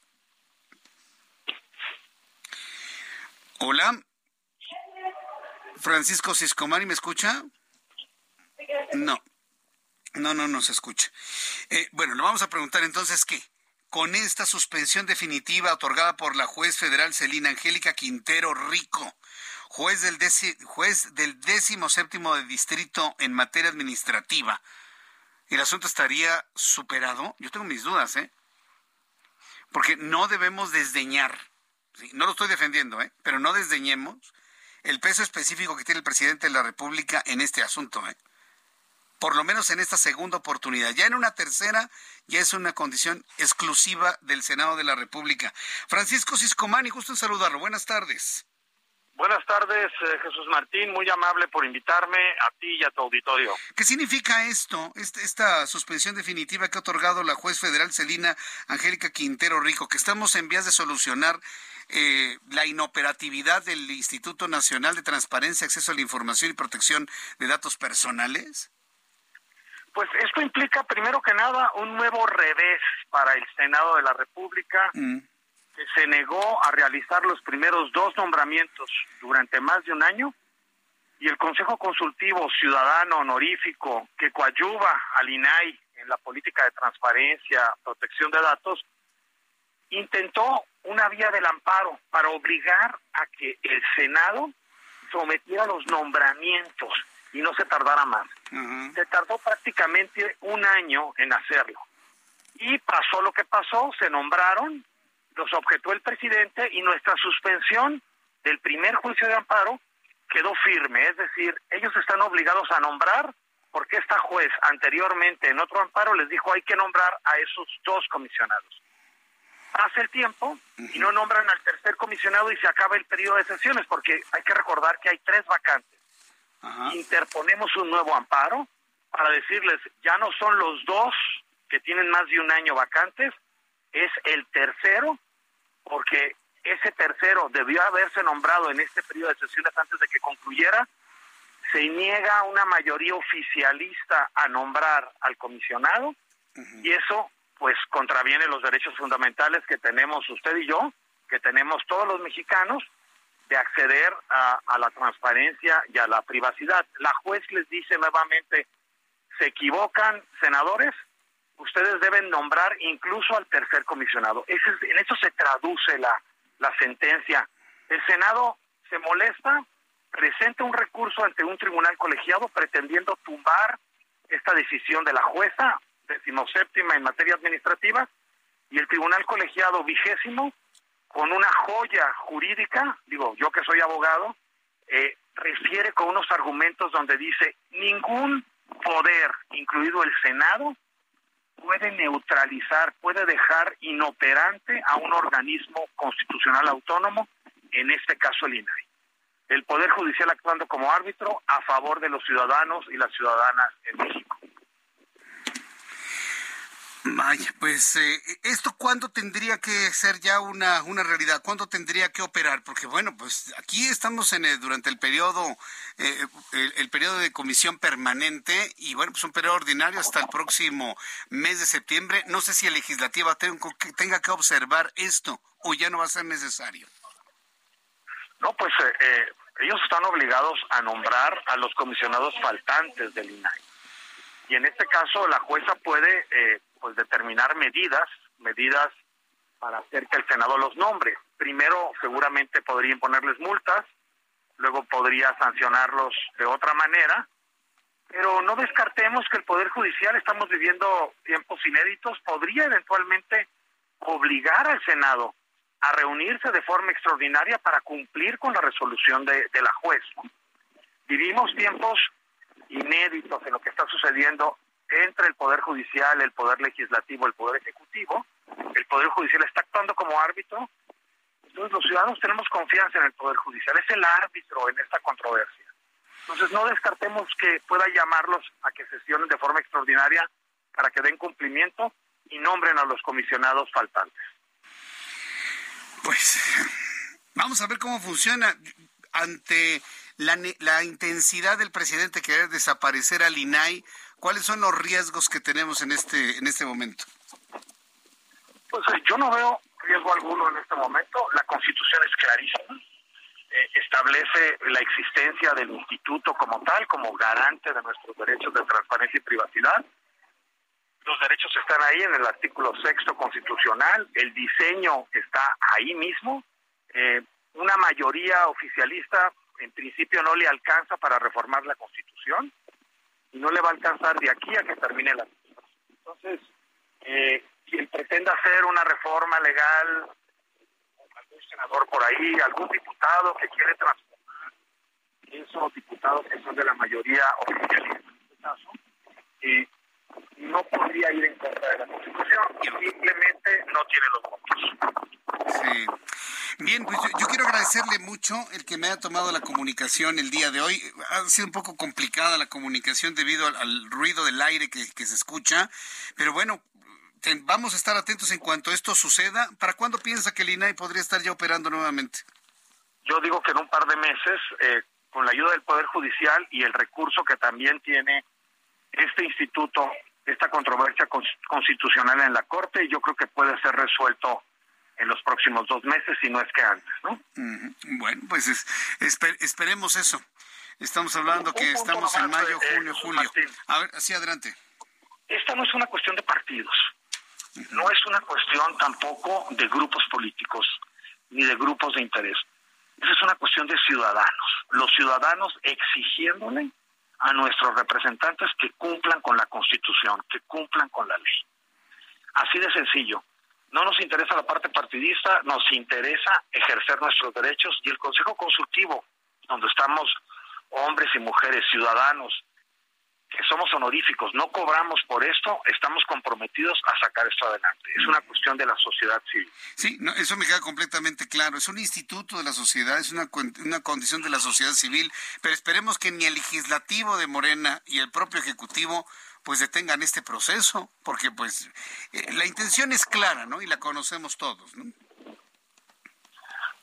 Hola. Francisco Ciscomani, ¿me escucha? No. No, no, no se escucha. Eh, bueno, le vamos a preguntar entonces qué con esta suspensión definitiva otorgada por la juez federal Celina Angélica Quintero Rico, juez del, del décimo séptimo distrito en materia administrativa, ¿el asunto estaría superado? Yo tengo mis dudas, ¿eh? Porque no debemos desdeñar, no lo estoy defendiendo, ¿eh? Pero no desdeñemos el peso específico que tiene el presidente de la República en este asunto, ¿eh? por lo menos en esta segunda oportunidad. Ya en una tercera, ya es una condición exclusiva del Senado de la República. Francisco Ciscomani, justo en saludarlo. Buenas tardes. Buenas tardes, eh, Jesús Martín, muy amable por invitarme a ti y a tu auditorio. ¿Qué significa esto, este, esta suspensión definitiva que ha otorgado la juez federal Celina Angélica Quintero Rico, que estamos en vías de solucionar eh, la inoperatividad del Instituto Nacional de Transparencia, Acceso a la Información y Protección de Datos Personales? Pues esto implica, primero que nada, un nuevo revés para el Senado de la República, mm. Que se negó a realizar los primeros dos nombramientos durante más de un año, y el Consejo Consultivo Ciudadano Honorífico, que coadyuva al INAI en en la política de transparencia, protección de datos, intentó una vía del amparo para obligar a que el Senado sometiera los nombramientos y no se tardara más. Se tardó prácticamente un año en hacerlo. Y pasó lo que pasó, se nombraron, los objetó el presidente y nuestra suspensión del primer juicio de amparo quedó firme. Es decir, ellos están obligados a nombrar porque esta juez anteriormente en otro amparo les dijo hay que nombrar a esos dos comisionados. Pasa el tiempo y no nombran al tercer comisionado y se acaba el periodo de sesiones porque hay que recordar que hay tres vacantes. Interponemos un nuevo amparo para decirles ya no son los dos que tienen más de un año vacantes, es el tercero porque ese tercero debió haberse nombrado en este periodo de sesiones antes de que concluyera, se niega una mayoría oficialista a nombrar al comisionado y eso pues contraviene los derechos fundamentales que tenemos usted y yo, que tenemos todos los mexicanos, de acceder a, a la transparencia y a la privacidad. La juez les dice nuevamente, se equivocan senadores, ustedes deben nombrar incluso al tercer comisionado. Ese, en eso se traduce la, sentencia. El Senado se molesta, presenta un recurso ante un tribunal colegiado pretendiendo tumbar esta decisión de la jueza decimoséptima en materia administrativa y el tribunal colegiado vigésimo con una joya jurídica, digo yo que soy abogado, eh, refiere con unos argumentos donde dice ningún poder, incluido el Senado, puede neutralizar, puede dejar inoperante a un organismo constitucional autónomo, en este caso el INAI. El Poder Judicial actuando como árbitro a favor de los ciudadanos y las ciudadanas en México. Vaya, pues eh, esto cuándo tendría que ser ya una, una realidad, cuándo tendría que operar, porque bueno, pues aquí estamos en durante el periodo eh, el, periodo de comisión permanente y bueno, pues un periodo ordinario hasta el próximo mes de septiembre. No sé si el legislativo tenga que observar esto o ya no va a ser necesario. No, pues eh, ellos están obligados a nombrar a los comisionados faltantes del INAI. Y en este caso la jueza puede pues determinar medidas, medidas para hacer que el Senado los nombre. Primero, seguramente podría imponerles multas, luego podría sancionarlos de otra manera, pero no descartemos que el Poder Judicial, estamos viviendo tiempos inéditos, podría eventualmente obligar al Senado a reunirse de forma extraordinaria para cumplir con la resolución de, de la juez. Vivimos tiempos inéditos en lo que está sucediendo entre el Poder Judicial, el Poder Legislativo, el Poder Ejecutivo. El Poder Judicial está actuando como árbitro. Entonces los ciudadanos tenemos confianza en el Poder Judicial. Es el árbitro en esta controversia. Entonces no descartemos que pueda llamarlos a que sesionen de forma extraordinaria para que den cumplimiento y nombren a los comisionados faltantes. Pues vamos a ver cómo funciona ante la, la intensidad del presidente querer desaparecer al INAI ¿Cuáles son los riesgos que tenemos en este, en este momento? Pues eh, yo no veo riesgo alguno en este momento. La constitución es clarísima. Eh, establece la existencia del instituto como tal, como garante de nuestros derechos de transparencia y privacidad. Los derechos están ahí en el artículo sexto constitucional, el diseño está ahí mismo. Eh, una mayoría oficialista en principio no le alcanza para reformar la constitución y no le va a alcanzar de aquí a que termine la Entonces, eh, quien pretenda hacer una reforma legal, algún senador por ahí, algún diputado que quiere transformar esos diputados que son de la mayoría oficialista en este caso, eh, no podría ir en contra de la Constitución, simplemente no tiene los votos. Sí. Bien, pues yo, quiero agradecerle mucho el que me haya tomado la comunicación el día de hoy. Ha sido un poco complicada la comunicación debido al, ruido del aire que, se escucha, pero bueno, vamos a estar atentos en cuanto esto suceda. ¿Para cuándo piensa que el INAI podría estar ya operando nuevamente? Yo digo que en un par de meses, eh, con la ayuda del Poder Judicial y el recurso que también tiene este instituto, esta controversia constitucional en la Corte, yo creo que puede ser resuelto en los próximos dos meses, si no es que antes, ¿no? Bueno, pues esperemos eso. Estamos hablando que estamos en mayo, eh, junio, julio. a ver, así adelante. Esta no es una cuestión de partidos, no es una cuestión tampoco de grupos políticos ni de grupos de interés. Esa es una cuestión de ciudadanos, los ciudadanos exigiéndole a nuestros representantes que cumplan con la Constitución, que cumplan con la ley. Así de sencillo. No nos interesa la parte partidista, nos interesa ejercer nuestros derechos y el Consejo Consultivo, donde estamos hombres y mujeres, ciudadanos, somos honoríficos, no cobramos por esto, estamos comprometidos a sacar esto adelante. Es una cuestión de la sociedad civil. Sí, no, eso me queda completamente claro. Es un instituto de la sociedad, es una, una condición de la sociedad civil, pero esperemos que ni el legislativo de Morena y el propio ejecutivo pues detengan este proceso, porque pues eh, la intención es clara, ¿no? Y la conocemos todos, ¿no?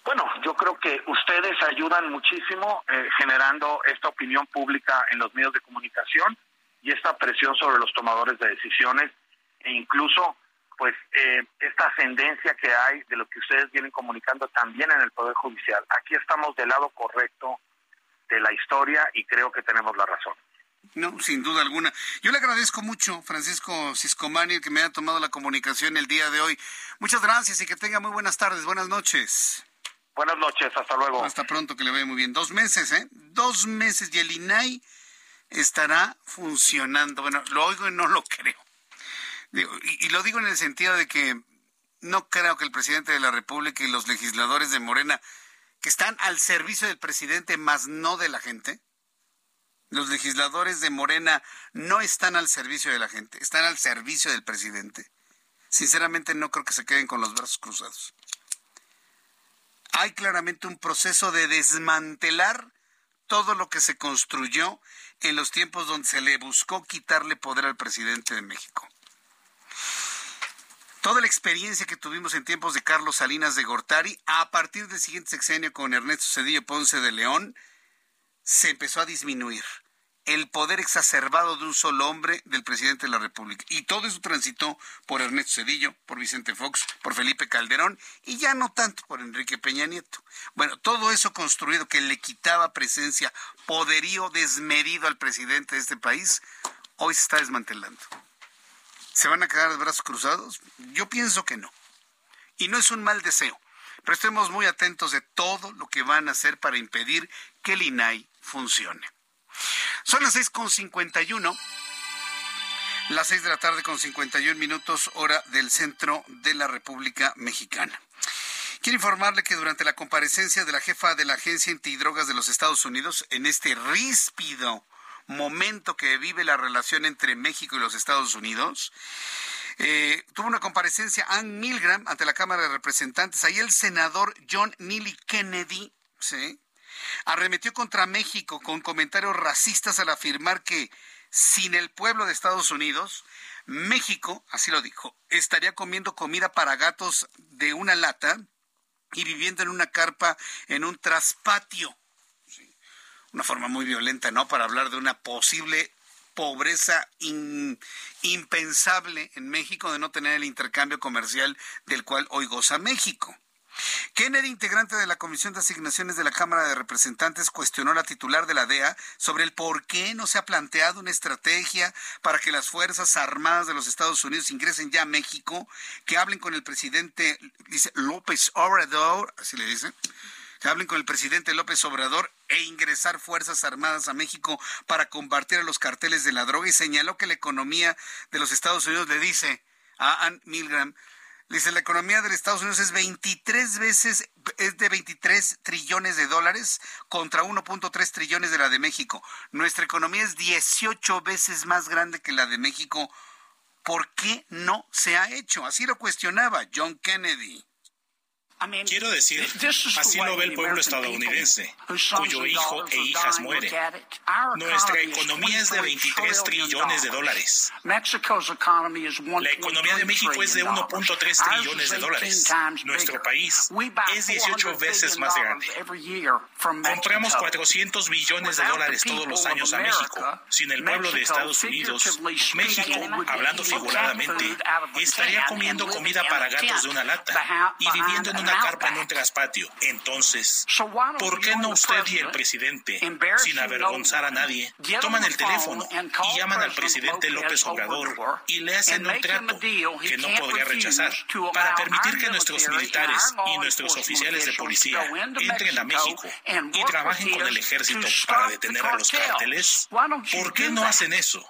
Bueno, yo creo que ustedes ayudan muchísimo eh, generando esta opinión pública en los medios de comunicación y esta presión sobre los tomadores de decisiones e incluso pues eh, esta ascendencia que hay de lo que ustedes vienen comunicando también en el Poder Judicial. Aquí estamos del lado correcto de la historia y creo que tenemos la razón. No, sin duda alguna. Yo le agradezco mucho, Francisco Ciscomani, que me haya tomado la comunicación el día de hoy. Muchas gracias y que tenga muy buenas tardes, buenas noches. Buenas noches, hasta luego. Hasta pronto, que le vaya muy bien. Dos meses, ¿eh? Dos meses y el INAI estará funcionando. Bueno, lo oigo y no lo <laughs> creo. y, y lo digo en el sentido de que no creo que el presidente de la República y los legisladores de Morena, que están al servicio del presidente, más no de la gente, los legisladores de Morena no están al servicio de la gente, están al servicio del presidente. Sinceramente no creo que se queden con los brazos cruzados hay claramente un proceso de desmantelar todo lo que se construyó en los tiempos donde se le buscó quitarle poder al presidente de México. Toda la experiencia que tuvimos en tiempos de Carlos Salinas de Gortari, a partir del siguiente sexenio con Ernesto Cedillo Ponce de León, se empezó a disminuir el poder exacerbado de un solo hombre del presidente de la República. Y todo eso transitó por Ernesto Cedillo, por Vicente Fox, por Felipe Calderón y ya no tanto por Enrique Peña Nieto. Bueno, todo eso construido que le quitaba presencia, poderío desmedido al presidente de este país, hoy se está desmantelando. ¿Se van a quedar de brazos cruzados? Yo pienso que no. Y no es un mal deseo, pero estemos muy atentos de todo lo que van a hacer para impedir que el INAI funcione. Son las seis con cincuenta y uno. Las seis de la tarde con 51 minutos, hora del centro de la República Mexicana. Quiero informarle que durante la comparecencia de la jefa de la Agencia Antidrogas de los Estados Unidos, en este ríspido momento que vive la relación entre México y los Estados Unidos, eh, tuvo una comparecencia Ann Milgram ante la Cámara de Representantes. Ahí el senador John Neely Kennedy, ¿sí? Arremetió contra México con comentarios racistas al afirmar que sin el pueblo de Estados Unidos, México, así lo dijo, estaría comiendo comida para gatos de una lata y viviendo en una carpa en un traspatio. Una forma muy violenta, ¿no? Para hablar de una posible pobreza impensable en México de no tener el intercambio comercial del cual hoy goza México. Kennedy, integrante de la Comisión de Asignaciones de la Cámara de Representantes, cuestionó a la titular de la DEA sobre el por qué no se ha planteado una estrategia para que las Fuerzas Armadas de los Estados Unidos ingresen ya a México, que hablen con el presidente, López Obrador, así le dice, que hablen con el presidente López Obrador e ingresar Fuerzas Armadas a México para combatir a los carteles de la droga y señaló que la economía de los Estados Unidos le dice a Ann Milgram Dice, la economía de Estados Unidos es 23 veces, es de 23 trillones de dólares contra 1.3 trillones de la de México. Nuestra economía es 18 veces más grande que la de México. ¿Por qué no se ha hecho? Así lo cuestionaba John Kennedy. Quiero decir, así lo ve el pueblo estadounidense, cuyo hijo e hijas mueren. Nuestra economía es de 23 trillones de dólares. La economía de México es de 1.3 trillones de dólares. Nuestro país es 18 veces más grande. Compramos 400 billones de dólares todos los años a México. Sin el pueblo de Estados Unidos, México, hablando figuradamente, estaría comiendo comida para gatos de una lata y viviendo en una una carpa en un traspatio. Entonces, ¿por qué no usted y el presidente, sin avergonzar a nadie, toman el teléfono y llaman al presidente López Obrador y le hacen un trato que no podría rechazar para permitir que nuestros militares y nuestros oficiales de policía entren a México y trabajen con el ejército para detener a los carteles? ¿Por qué no hacen eso?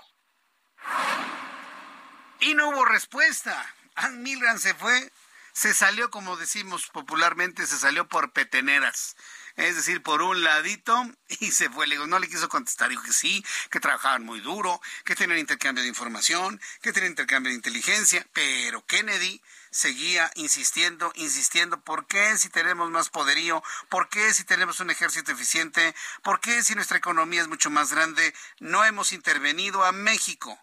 Y no hubo respuesta. Ann Milgram se fue, se salió, como decimos popularmente, se salió por peteneras. Es decir, por un ladito <laughs> y se fue. Le digo, no le quiso contestar. Dijo que sí, que trabajaban muy duro, que tenían intercambio de información, que tenían intercambio de inteligencia. Pero Kennedy seguía insistiendo, insistiendo, ¿por qué si tenemos más poderío? ¿Por qué si tenemos un ejército eficiente? ¿Por qué si nuestra economía es mucho más grande? No hemos intervenido a México.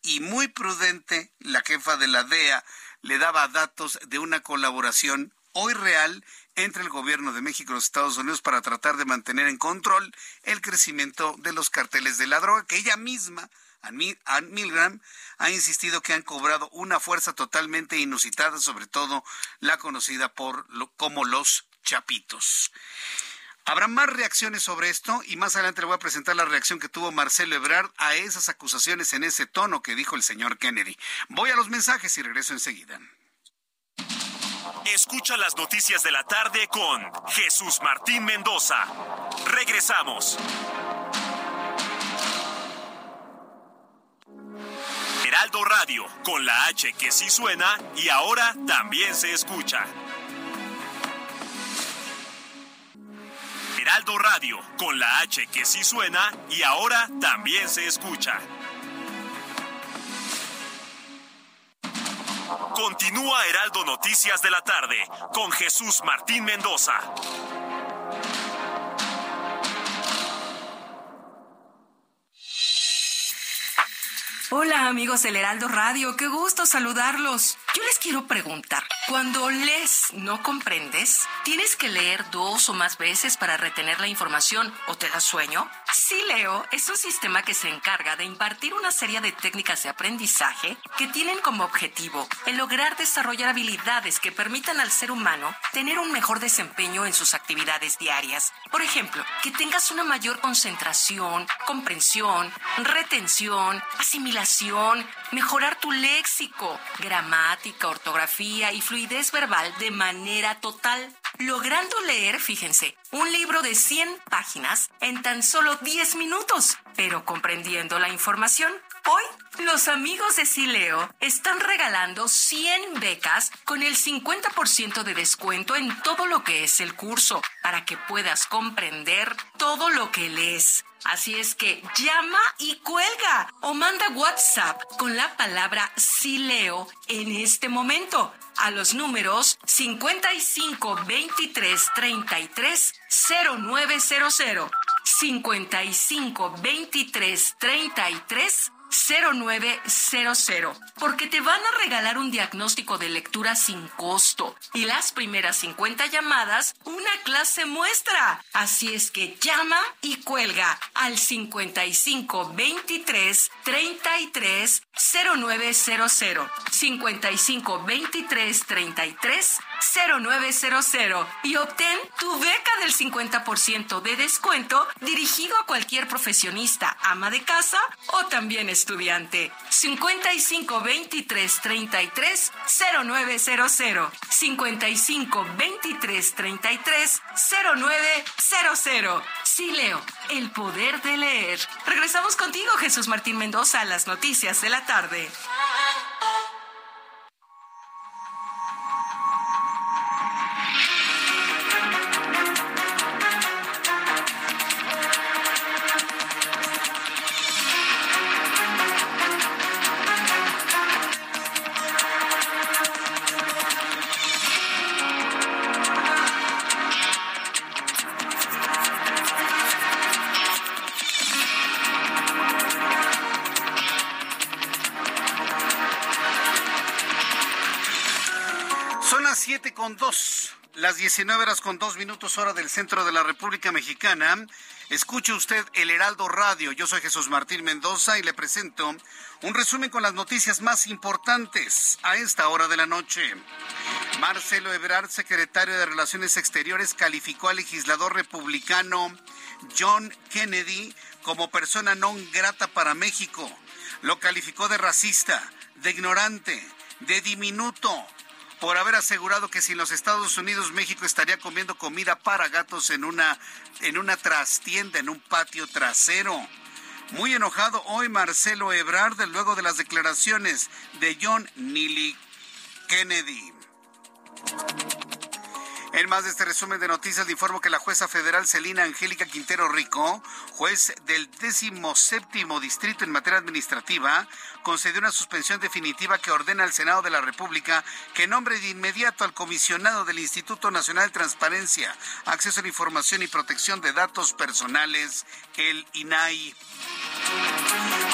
Y muy prudente, la jefa de la DEA le daba datos de una colaboración hoy real entre el gobierno de México y los Estados Unidos para tratar de mantener en control el crecimiento de los carteles de la droga, que ella misma, Ann Milgram, ha insistido que han cobrado una fuerza totalmente inusitada, sobre todo la conocida por como los chapitos. Habrá más reacciones sobre esto y más adelante le voy a presentar la reacción que tuvo Marcelo Ebrard a esas acusaciones en ese tono que dijo el señor Kennedy. Voy a los mensajes y regreso enseguida. Escucha las noticias de la tarde con Jesús Martín Mendoza. Regresamos. Heraldo Radio, con la H que sí suena y ahora también se escucha. Heraldo Radio, con la H que sí suena y ahora también se escucha. Continúa Heraldo Noticias de la tarde con Jesús Martín Mendoza. Hola amigos del Heraldo Radio, qué gusto saludarlos. Yo les quiero preguntar, cuando lees no comprendes, ¿tienes que leer dos o más veces para retener la información o te da sueño? Sí Leo es un sistema que se encarga de impartir una serie de técnicas de aprendizaje que tienen como objetivo el lograr desarrollar habilidades que permitan al ser humano tener un mejor desempeño en sus actividades diarias. Por ejemplo, que tengas una mayor concentración, comprensión, retención, asimilación, mejorar tu léxico, gramática, ortografía y fluidez verbal de manera total, logrando leer, fíjense, un libro de 100 páginas en tan solo 10 minutos, pero comprendiendo la información. Hoy, los amigos de Sileo están regalando 100 becas con el 50% de descuento en todo lo que es el curso, para que puedas comprender todo lo que lees. Así es que llama y cuelga o manda WhatsApp con la palabra Sileo en este momento a los números 55 23 33 0900 55 23 33 0900, porque te van a regalar un diagnóstico de lectura sin costo y las primeras 50 llamadas, una clase muestra. Así es que llama y cuelga al 55 23 33 0900 55 23 33 0900 y obtén tu beca del 50% de descuento dirigido a cualquier profesionista, ama de casa o también estudiante. 55 23 33 0900 55 23 33 0900 Sí, Leo, el poder de leer. Regresamos contigo, Jesús Martín Mendoza, a las noticias de la tarde. Dos. Las 19 horas con dos minutos hora del centro de la República Mexicana. Escuche usted el Heraldo Radio. Yo soy Jesús Martín Mendoza y le presento un resumen con las noticias más importantes a esta hora de la noche. Marcelo Ebrard, secretario de Relaciones Exteriores, calificó al legislador republicano John Kennedy como persona no grata para México. Lo calificó de racista, de ignorante, de diminuto, por haber asegurado que sin los Estados Unidos México estaría comiendo comida para gatos en una en una trastienda, en un patio trasero. Muy enojado hoy Marcelo Ebrard luego de las declaraciones de John Neely Kennedy. En más de este resumen de noticias, le informo que la jueza federal Celina Angélica Quintero Rico, juez del 17 Distrito en materia administrativa, concedió una suspensión definitiva que ordena al Senado de la República que nombre de inmediato al comisionado del Instituto Nacional de Transparencia, Acceso a la Información y Protección de Datos Personales, el INAI.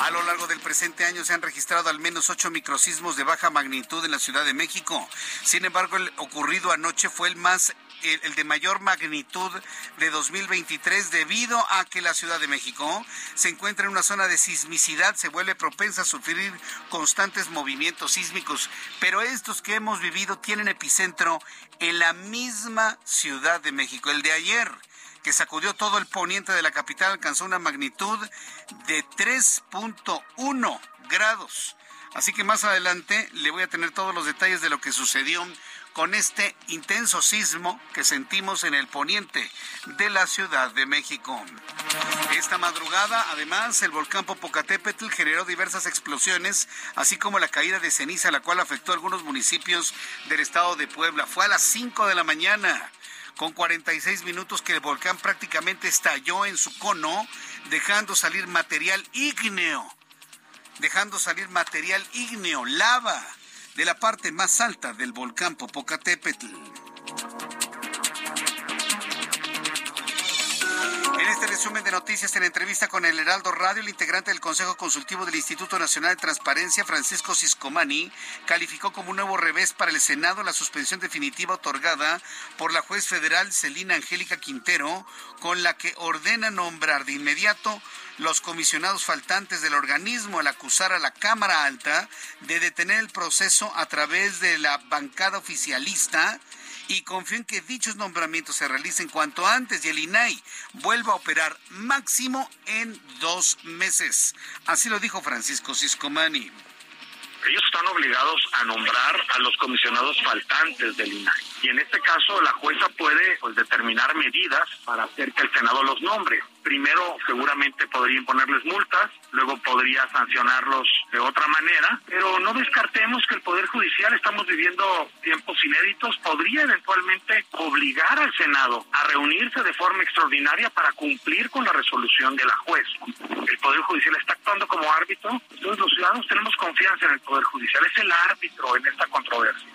A lo largo del presente año se han registrado al menos ocho microsismos de baja magnitud en la Ciudad de México. Sin embargo, el ocurrido anoche fue el más el, de mayor magnitud de 2023 debido a que la Ciudad de México se encuentra en una zona de sismicidad, se vuelve propensa a sufrir constantes movimientos sísmicos, pero estos que hemos vivido tienen epicentro en la misma Ciudad de México. El de ayer, que sacudió todo el poniente de la capital, alcanzó una magnitud de 3.1 grados. Así que más adelante le voy a tener todos los detalles de lo que sucedió con este intenso sismo que sentimos en el poniente de la Ciudad de México. Esta madrugada, además, el volcán Popocatépetl generó diversas explosiones, así como la caída de ceniza, la cual afectó a algunos municipios del estado de Puebla. Fue a las 5 de la mañana con 46 minutos que el volcán prácticamente estalló en su cono, dejando salir material ígneo, dejando salir material ígneo, lava de la parte más alta del volcán Popocatépetl. En este resumen de noticias en entrevista con el Heraldo Radio, el integrante del Consejo Consultivo del Instituto Nacional de Transparencia, Francisco Ciscomani, calificó como un nuevo revés para el Senado la suspensión definitiva otorgada por la juez federal Celina Angélica Quintero, con la que ordena nombrar de inmediato los comisionados faltantes del organismo al acusar a la Cámara Alta de detener el proceso a través de la bancada oficialista y confío en que dichos nombramientos se realicen cuanto antes y el INAI vuelva a operar máximo en dos meses. Así lo dijo Francisco Ciscomani ellos están obligados a nombrar a los comisionados faltantes del INAI. Y en este caso la jueza puede pues, determinar medidas para hacer que el Senado los nombre. Primero seguramente podría imponerles multas, luego podría sancionarlos de otra manera, pero no descartemos que el Poder Judicial, estamos viviendo tiempos inéditos, podría eventualmente obligar al Senado a reunirse de forma extraordinaria para cumplir con la resolución de la juez. El Poder Judicial está actuando como árbitro, entonces los ciudadanos tenemos confianza en el Poder Judicial, es el árbitro en esta controversia.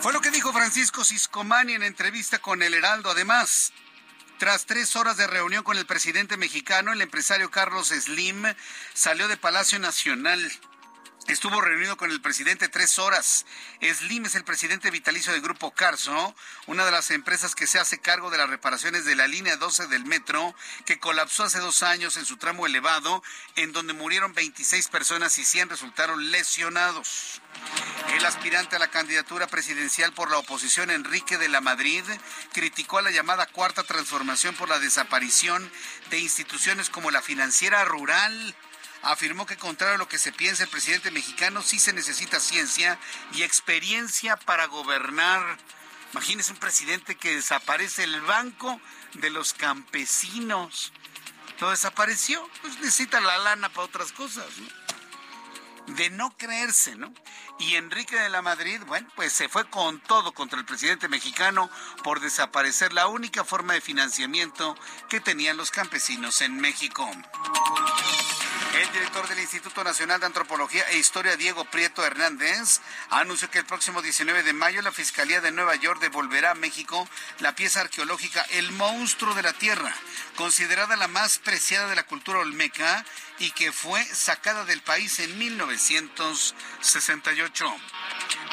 Fue lo que dijo Francisco Ciscomani en entrevista con El Heraldo. Además, tras tres horas de reunión con el presidente mexicano, el empresario Carlos Slim salió de Palacio Nacional. Estuvo reunido con el presidente tres horas. Slim es el presidente vitalicio del Grupo Carso, una de las empresas que se hace cargo de las reparaciones de la línea 12 del metro, que colapsó hace dos años en su tramo elevado, en donde murieron 26 personas y 100 resultaron lesionados. El aspirante a la candidatura presidencial por la oposición, Enrique de la Madrid, criticó a la llamada cuarta transformación por la desaparición de instituciones como la financiera rural afirmó que contrario a lo que se piensa el presidente mexicano, sí se necesita ciencia y experiencia para gobernar. Imagínese un presidente que desaparece el banco de los campesinos. Todo desapareció, pues necesita la lana para otras cosas, De no creerse, ¿no? Y Enrique de la Madrid, bueno, pues se fue con todo contra el presidente mexicano por desaparecer la única forma de financiamiento que tenían los campesinos en México. El director del Instituto Nacional de Antropología e Historia, Diego Prieto Hernández, anunció que el próximo 19 de mayo la Fiscalía de Nueva York devolverá a México la pieza arqueológica El Monstruo de la Tierra, considerada la más preciada de la cultura olmeca y que fue sacada del país en 1968.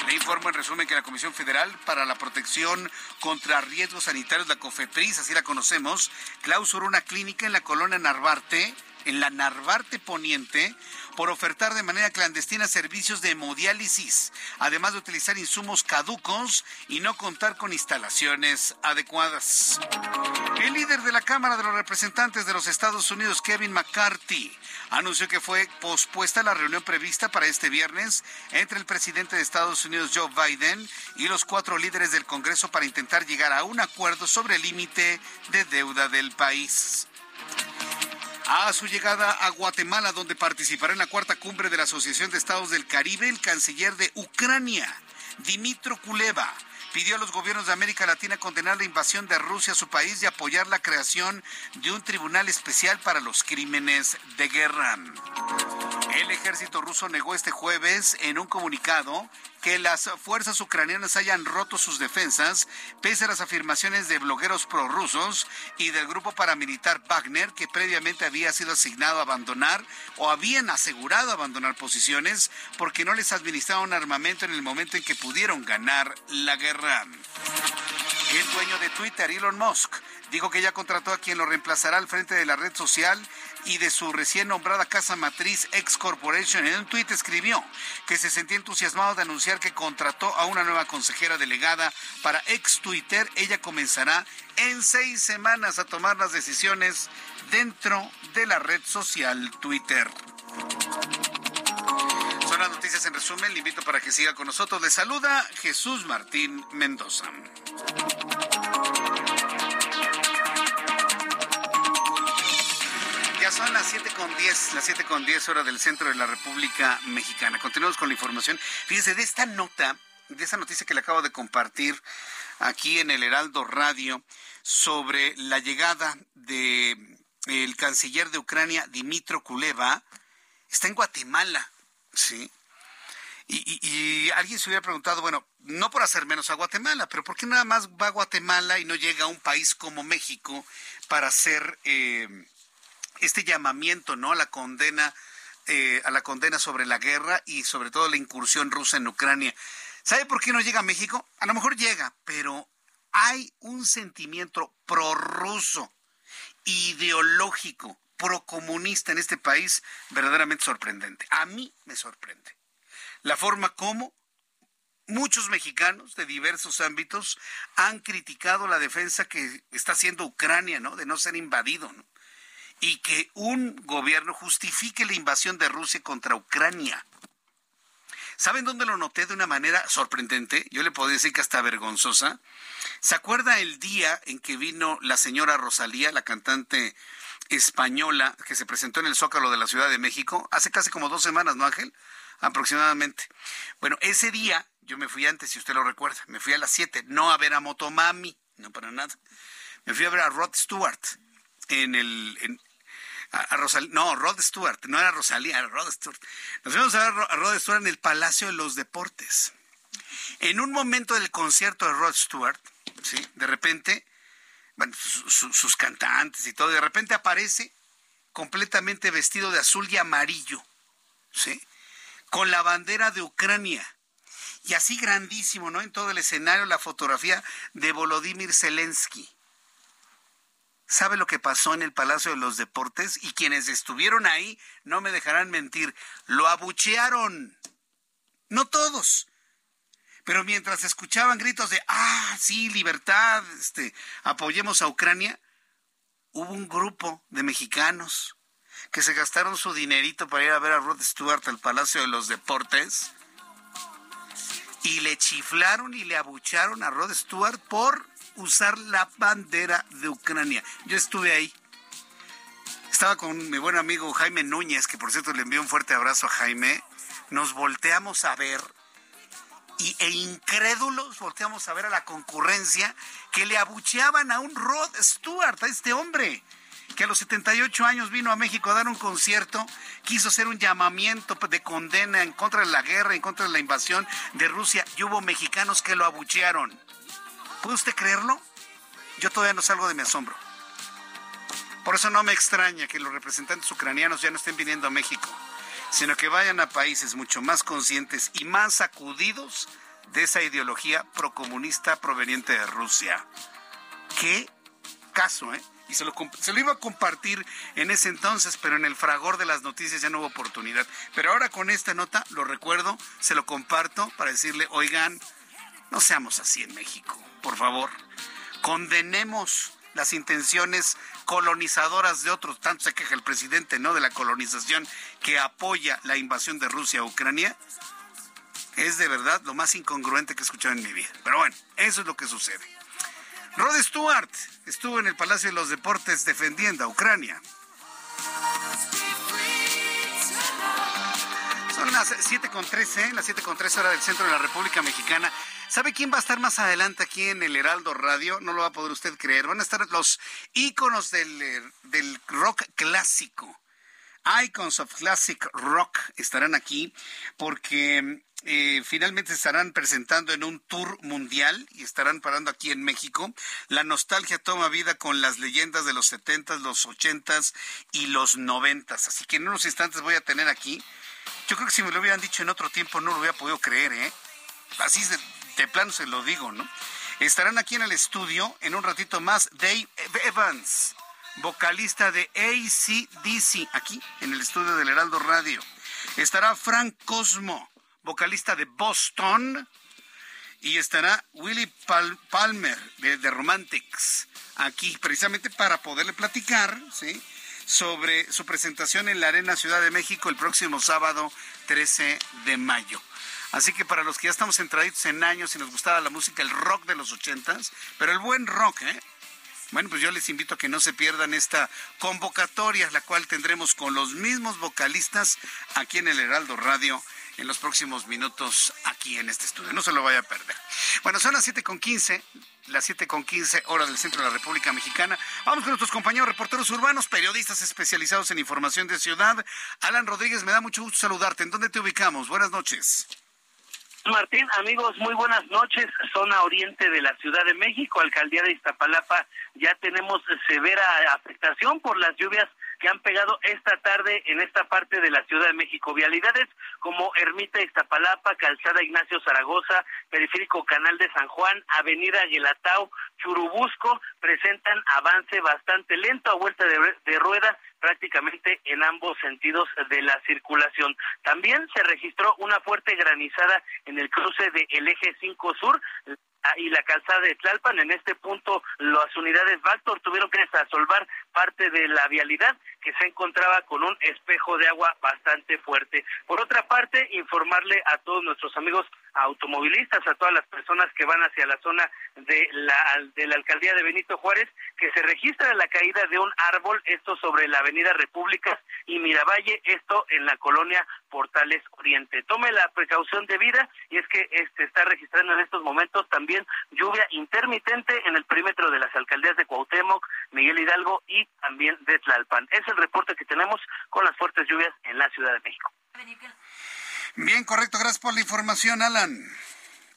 Le informo en resumen que la Comisión Federal para la Protección contra Riesgos Sanitarios, la COFEPRIS, así la conocemos, clausuró una clínica en la colonia Narvarte, en la Narvarte Poniente, por ofertar de manera clandestina servicios de hemodiálisis, además de utilizar insumos caducos y no contar con instalaciones adecuadas. El líder de la Cámara de los Representantes de los Estados Unidos, Kevin McCarthy, anunció que fue pospuesta la reunión prevista para este viernes entre el presidente de Estados Unidos, Joe Biden, y los cuatro líderes del Congreso para intentar llegar a un acuerdo sobre el límite de deuda del país a su llegada a Guatemala, donde participará en la cuarta cumbre de la Asociación de Estados del Caribe, el canciller de Ucrania, Dimitro Kuleva, pidió a los gobiernos de América Latina condenar la invasión de Rusia a su país y apoyar la creación de un tribunal especial para los crímenes de guerra. El ejército ruso negó este jueves en un comunicado que las fuerzas ucranianas hayan roto sus defensas, pese a las afirmaciones de blogueros prorrusos y del grupo paramilitar Wagner, que previamente había sido asignado a abandonar o habían asegurado abandonar posiciones porque no les administraron armamento en el momento en que pudieron ganar la guerra. El dueño de Twitter, Elon Musk, dijo que ya contrató a quien lo reemplazará al frente de la red social y de su recién nombrada casa matriz X Corporation. En un tuit escribió que se sentía entusiasmado de anunciar que contrató a una nueva consejera delegada para ex Twitter. Ella comenzará en seis semanas a tomar las decisiones dentro de la red social Twitter. Son las noticias en resumen. Le invito para que siga con nosotros. Le saluda Jesús Martín Mendoza. Son las 7 con 10, las 7 con 10 horas del centro de la República Mexicana. Continuamos con la información. Fíjese, de esta nota, de esa noticia que le acabo de compartir aquí en el Heraldo Radio sobre la llegada de el canciller de Ucrania, Dimitro Kuleva, está en Guatemala, ¿sí? Y, alguien se hubiera preguntado, bueno, no por hacer menos a Guatemala, pero ¿por qué nada más va a Guatemala y no llega a un país como México para eh, este llamamiento, ¿no? A la condena, eh, a la condena sobre la guerra y sobre todo la incursión rusa en Ucrania. ¿Sabe por qué no llega a México? A lo mejor llega, pero hay un sentimiento prorruso, ideológico, procomunista en este país verdaderamente sorprendente. A mí me sorprende. La forma como muchos mexicanos de diversos ámbitos han criticado la defensa que está haciendo Ucrania, ¿no? De no ser invadido, ¿no? Y que un gobierno justifique la invasión de Rusia contra Ucrania. ¿Saben dónde lo noté de una manera sorprendente? Yo le puedo decir que hasta vergonzosa. ¿Se acuerda el día en que vino la señora Rosalía, la cantante española que se presentó en el Zócalo de la Ciudad de México? Hace casi como dos semanas, ¿no, Ángel? Aproximadamente. Bueno, ese día, yo me fui antes, si usted lo recuerda, me fui a las 7, no a ver a Motomami, no para nada. Me fui a ver a Rod Stewart en el, a, no, Rod Stewart, no era Rosalía, era Rod Stewart. Nos fuimos a ver a Rod Stewart en el Palacio de los Deportes. En un momento del concierto de Rod Stewart, ¿sí? de repente, bueno, sus cantantes y todo, de repente aparece completamente vestido de azul y amarillo, ¿sí? con la bandera de Ucrania. Y así grandísimo, ¿no? En todo el escenario la fotografía de Volodymyr Zelensky. ¿Sabe lo que pasó en el Palacio de los Deportes? Y quienes estuvieron ahí no me dejarán mentir, lo abuchearon. No todos. Pero mientras escuchaban gritos de, ah, sí, libertad, este, apoyemos a Ucrania, hubo un grupo de mexicanos que se gastaron su dinerito para ir a ver a Rod Stewart al Palacio de los Deportes y le chiflaron y le abucharon a Rod Stewart por usar la bandera de Ucrania. Yo estuve ahí. Estaba con mi buen amigo Jaime Núñez, que por cierto le envío un fuerte abrazo a Jaime. Nos volteamos a ver y, e incrédulos volteamos a ver a la concurrencia que le abucheaban a un Rod Stewart, a este hombre que a los 78 años vino a México a dar un concierto, quiso hacer un llamamiento de condena en contra de la guerra, en contra de la invasión de Rusia, y hubo mexicanos que lo abuchearon. ¿Puede usted creerlo? Yo todavía no salgo de mi asombro. Por eso no me extraña que los representantes ucranianos ya no estén viniendo a México, sino que vayan a países mucho más conscientes y más sacudidos de esa ideología procomunista proveniente de Rusia. Qué caso, ¿eh? Y se lo, se lo iba a compartir en ese entonces, pero en el fragor de las noticias ya no hubo oportunidad. Pero ahora con esta nota, lo recuerdo, se lo comparto para decirle, oigan, no seamos así en México, por favor. Condenemos las intenciones colonizadoras de otros. Tanto se queja el presidente, ¿no? De la colonización que apoya la invasión de Rusia a Ucrania. Es de verdad lo más incongruente que he escuchado en mi vida. Pero bueno, eso es lo que sucede. Rod Stewart estuvo en el Palacio de los Deportes defendiendo a Ucrania. Son las 7.13, las 7.13 horas del centro de la República Mexicana. ¿Sabe quién va a estar más adelante aquí en el Heraldo Radio? No lo va a poder usted creer. Van a estar los íconos del, del rock clásico. Icons of Classic Rock estarán aquí porque eh, finalmente estarán presentando en un tour mundial y estarán parando aquí en México. La nostalgia toma vida con las leyendas de los 70 los 80 y los 90 Así que en unos instantes voy a tener aquí. Yo creo que si me lo hubieran dicho en otro tiempo no lo hubiera podido creer, ¿eh? Así de, de plano se lo digo, ¿no? Estarán aquí en el estudio en un ratito más Dave Evans, vocalista de ACDC, aquí en el estudio del Heraldo Radio. Estará Frank Cosmo, vocalista de Boston, y estará Willy Palmer de, The Romantics aquí precisamente para poderle platicar, sobre su presentación en la Arena Ciudad de México el próximo sábado 13 de mayo. Así que para los que ya estamos entraditos en años y nos gustaba la música, el rock de los ochentas, pero el buen rock, ¿eh? Bueno, pues yo les invito a que no se pierdan esta convocatoria, la cual tendremos con los mismos vocalistas aquí en el Heraldo Radio en los próximos minutos aquí en este estudio. No se lo vaya a perder. Bueno, son las 7.15, las 7.15 horas del centro de la República Mexicana. Vamos con nuestros compañeros reporteros urbanos, periodistas especializados en información de ciudad. Alan Rodríguez, me da mucho gusto saludarte. ¿En dónde te ubicamos? Buenas noches. Martín, amigos, muy buenas noches. Zona oriente de la Ciudad de México, alcaldía de Iztapalapa, ya tenemos severa afectación por las lluvias que han pegado esta tarde en esta parte de la Ciudad de México. Vialidades como Ermita Iztapalapa, Calzada Ignacio Zaragoza, Periférico Canal de San Juan, Avenida Guelatao, Churubusco, presentan avance bastante lento a vuelta de, de rueda prácticamente en ambos sentidos de la circulación. También se registró una fuerte granizada en el cruce del eje 5 Sur, y la calzada de Tlalpan. En este punto, las unidades Vactor tuvieron que desasolvar parte de la vialidad que se encontraba con un espejo de agua bastante fuerte. Por otra parte, informarle a todos nuestros amigos automovilistas, a todas las personas que van hacia la zona de la, de la alcaldía de Benito Juárez, que se registra la caída de un árbol, esto sobre la avenida Repúblicas y Miravalle, esto en la colonia Portales Oriente. Tome la precaución debida y es que este está registrando en estos momentos también lluvia intermitente en el perímetro de las alcaldías de Cuauhtémoc, Miguel Hidalgo y también de Tlalpan. Es el reporte que tenemos con las fuertes lluvias en la Ciudad de México. Bien, correcto. Gracias por la información, Alan.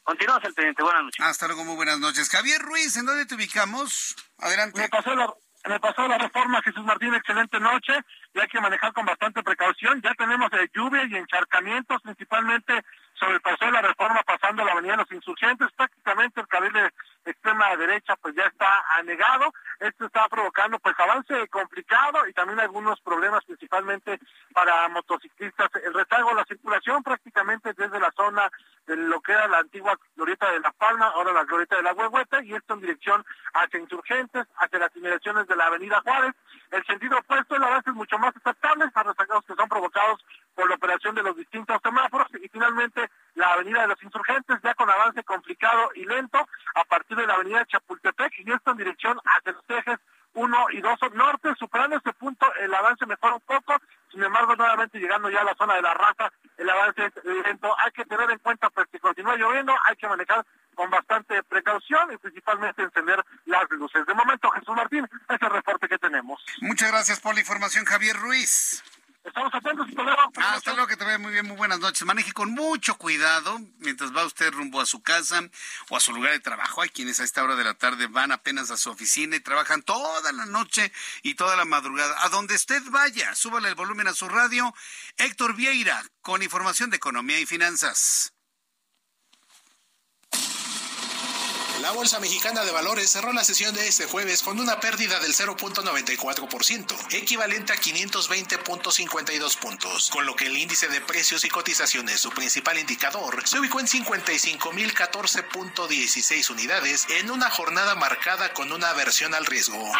Continuamos el pendiente. Buenas noches. Hasta luego, muy buenas noches. Javier Ruiz, ¿en dónde te ubicamos? Adelante. Me pasó la, me pasó la reforma, Jesús Martín, excelente noche. Y hay que manejar con bastante precaución. Ya tenemos eh, lluvia y encharcamientos, principalmente sobre el paso de la reforma pasando la avenida de los insurgentes. Prácticamente el carril de extrema derecha pues ya está anegado. Esto está provocando pues avance complicado y también algunos problemas principalmente para motociclistas. El rezago la circulación prácticamente desde la zona de lo que era la antigua glorieta de La Palma, ahora la glorieta de la Huehueta, y esto en dirección hacia Insurgentes, hacia las inmediaciones de la Avenida Juárez. El sentido opuesto, el avance es mucho más aceptable para rezagados que son provocados por la operación de los distintos semáforos y finalmente la Avenida de los Insurgentes ya con avance complicado y lento a partir de la Avenida Chapultepec y esto en dirección hacia los ejes 1 y 2 norte, superando este punto el avance mejora un poco, sin embargo nuevamente llegando ya a la zona de la raza, el avance lento, hay que tener en cuenta pues que continúa lloviendo, hay que manejar con bastante precaución y principalmente encender las luces. De momento, Jesús Martín, es el reporte que tenemos. Muchas gracias por la información, Javier Ruiz. Estamos atentos, hasta luego. Ah, hasta luego, que te vea muy bien, muy buenas noches. Maneje con mucho cuidado mientras va usted rumbo a su casa o a su lugar de trabajo. Hay quienes a esta hora de la tarde van apenas a su oficina y trabajan toda la noche y toda la madrugada. A donde usted vaya, súbale el volumen a su radio. Héctor Vieira, con información de economía y finanzas. La Bolsa Mexicana de Valores cerró la sesión de este jueves con una pérdida del 0.94%, equivalente a 520.52 puntos, con lo que el índice de precios y cotizaciones, su principal indicador, se ubicó en 55.014.16 unidades en una jornada marcada con una aversión al riesgo.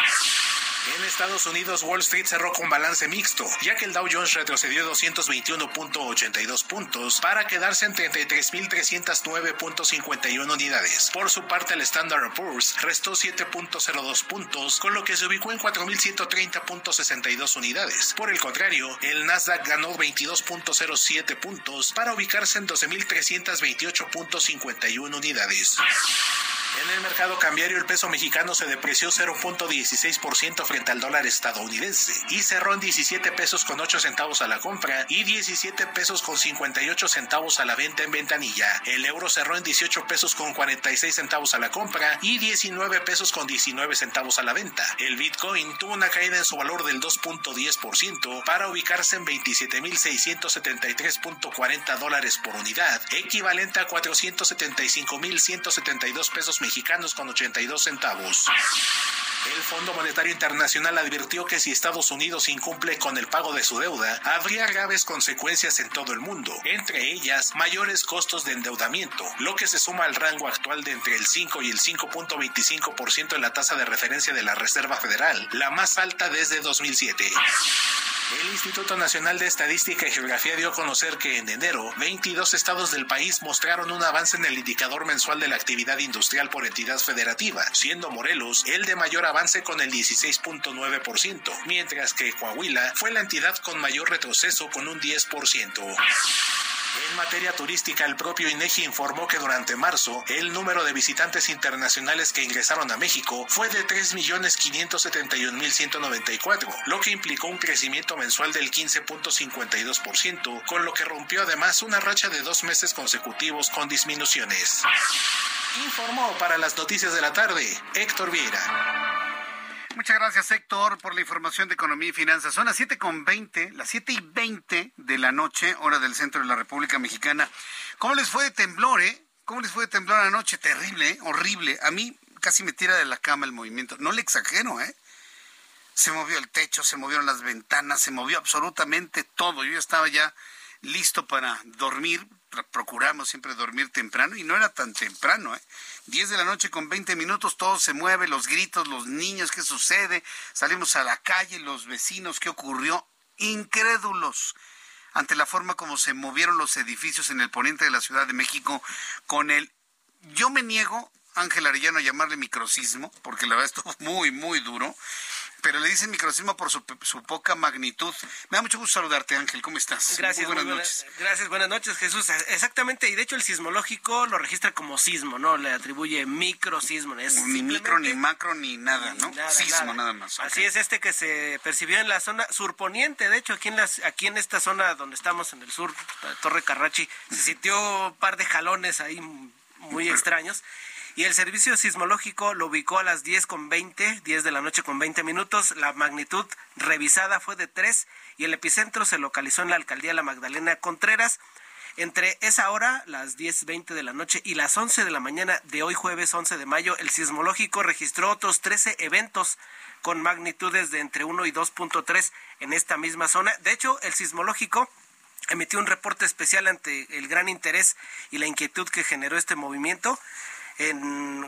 En Estados Unidos, Wall Street cerró con balance mixto, ya que el Dow Jones retrocedió 221.82 puntos para quedarse en 33.309.51 unidades. Por su parte, el Standard Poor's restó 7.02 puntos, con lo que se ubicó en 4.130.62 unidades. Por el contrario, el Nasdaq ganó 22.07 puntos para ubicarse en 12.328.51 unidades. En el mercado cambiario el peso mexicano se depreció 0.16% frente al dólar estadounidense y cerró en 17 pesos con 8 centavos a la compra y 17 pesos con 58 centavos a la venta en ventanilla. El euro cerró en 18 pesos con 46 centavos a la compra y 19 pesos con 19 centavos a la venta. El Bitcoin tuvo una caída en su valor del 2.10% para ubicarse en 27.673.40 dólares por unidad, equivalente a 475.172 pesos mexicanos con 82 centavos. El Fondo Monetario Internacional advirtió que si Estados Unidos incumple con el pago de su deuda, habría graves consecuencias en todo el mundo, entre ellas mayores costos de endeudamiento, lo que se suma al rango actual de entre el 5 y el 5.25% en la tasa de referencia de la Reserva Federal, la más alta desde 2007. El Instituto Nacional de Estadística y Geografía dio a conocer que en enero 22 estados del país mostraron un avance en el indicador mensual de la actividad industrial por entidad federativa, siendo Morelos el de mayor avance con el 16.9%, mientras que Coahuila fue la entidad con mayor retroceso con un 10%. En materia turística, el propio INEGI informó que durante marzo el número de visitantes internacionales que ingresaron a México fue de 3.571.194, lo que implicó un crecimiento mensual del 15.52%, con lo que rompió además una racha de dos meses consecutivos con disminuciones. Informó para las noticias de la tarde Héctor Vieira. Muchas gracias, Héctor, por la información de economía y finanzas. Son las siete con veinte, las siete y veinte de la noche, hora del centro de la República Mexicana. ¿Cómo les fue de temblor, eh? ¿Cómo les fue de temblor anoche? Terrible, ¿eh? horrible. A mí casi me tira de la cama el movimiento. No le exagero, ¿eh? Se movió el techo, se movieron las ventanas, se movió absolutamente todo. Yo estaba ya listo para dormir, procuramos siempre dormir temprano y no era tan temprano, ¿eh? 10 de la noche con 20 minutos, todo se mueve, los gritos, los niños, ¿qué sucede? Salimos a la calle, los vecinos, ¿qué ocurrió? Incrédulos ante la forma como se movieron los edificios en el poniente de la Ciudad de México con el... Yo me niego, Ángel Arellano, a llamarle microsismo, porque la verdad estuvo muy, muy duro pero le dicen microsismo por su, poca magnitud. Me da mucho gusto saludarte, Ángel. ¿Cómo estás? Gracias, buenas, noches. Gracias, buenas noches, Jesús. Exactamente, y de hecho el sismológico lo registra como sismo, ¿no? Le atribuye microsismo. ni micro, ni macro, ni nada, ¿no? sismo, nada, más. Así es, este que se percibió en la zona surponiente, de hecho, aquí en, las, aquí en esta zona donde estamos, en el sur, Torre Carrachi, se sintió un par de jalones ahí muy extraños y el servicio sismológico lo ubicó a las 10 con 20, 10 de la noche con 20 minutos. La magnitud revisada fue de 3 y el epicentro se localizó en la alcaldía La Magdalena Contreras. Entre esa hora, las 10.20 de la noche y las 11 de la mañana de hoy jueves 11 de mayo, el sismológico registró otros 13 eventos con magnitudes de entre 1 y 2.3 en esta misma zona. De hecho, el sismológico emitió un reporte especial ante el gran interés y la inquietud que generó este movimiento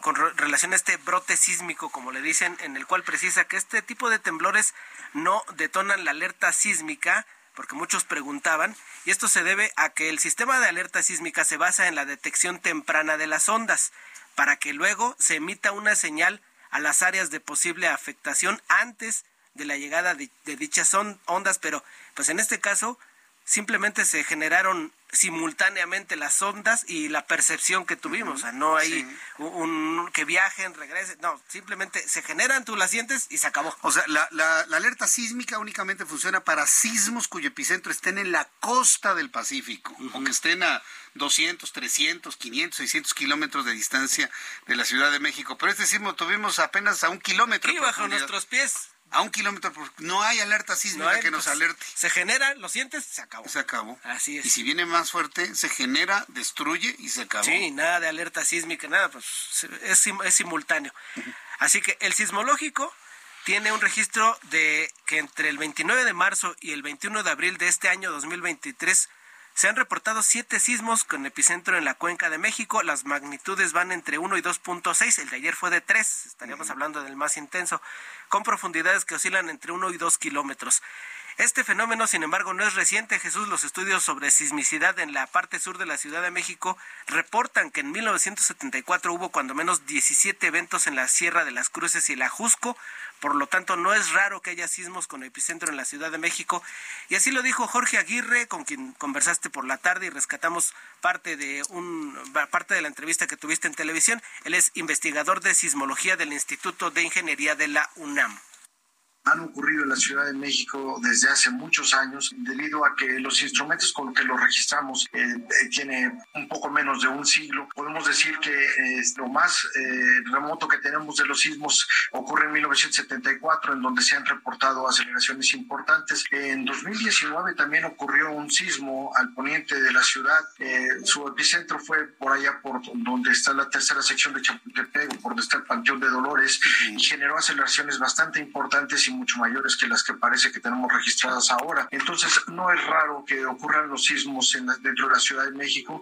con relación a este brote sísmico, como le dicen, en el cual precisa que este tipo de temblores no detonan la alerta sísmica, porque muchos preguntaban, y esto se debe a que el sistema de alerta sísmica se basa en la detección temprana de las ondas, para que luego se emita una señal a las áreas de posible afectación antes de la llegada de, de dichas ondas, pero pues en este caso simplemente se generaron simultáneamente las ondas y la percepción que tuvimos. O sea, no hay un, que viajen, regresen, no, simplemente se generan, tú las sientes y se acabó. O sea, la, la, alerta sísmica únicamente funciona para sismos cuyo epicentro estén en la costa del Pacífico, o que estén a 200, 300, 500, 600 kilómetros de distancia de la Ciudad de México. Pero este sismo tuvimos apenas a un kilómetro. Y bajo nuestros pies A un kilómetro por... No hay alerta sísmica que nos pues, alerte. Se genera, lo sientes, se acabó. Se acabó. Así es. Y si viene más fuerte, se genera, destruye y se acabó. Sí, nada de alerta sísmica, nada, pues es, es simultáneo. Así que el sismológico tiene un registro de que entre el 29 de marzo y el 21 de abril de este año 2023 se han reportado siete sismos con epicentro en la cuenca de México. Las magnitudes van entre 1 y 2.6. El de ayer fue de 3. Estaríamos hablando del más intenso, con profundidades que oscilan entre 1 y 2 kilómetros. Este fenómeno, sin embargo, no es reciente. Jesús, los estudios sobre sismicidad en la parte sur de la Ciudad de México reportan que en 1974 hubo cuando menos 17 eventos en la Sierra de las Cruces y la Jusco, por lo tanto, no es raro que haya sismos con epicentro en la Ciudad de México. Y así lo dijo Jorge Aguirre, con quien conversaste por la tarde y rescatamos parte de, un, parte de la entrevista que tuviste en televisión. Él es investigador de sismología del Instituto de Ingeniería de la UNAM han ocurrido en la Ciudad de México desde hace muchos años debido a que los instrumentos con los que los registramos eh, eh, tiene un poco menos de un siglo. Podemos decir que eh, lo más remoto que tenemos de los sismos ocurre en 1974 en donde se han reportado aceleraciones importantes. En 2019 también ocurrió un sismo al poniente de la ciudad. su epicentro fue por allá por donde está la tercera sección de Chapultepec, por donde está el Panteón de Dolores y generó aceleraciones bastante importantes mucho mayores que las que parece que tenemos registradas ahora. Entonces, no es raro que ocurran los sismos en dentro de la Ciudad de México.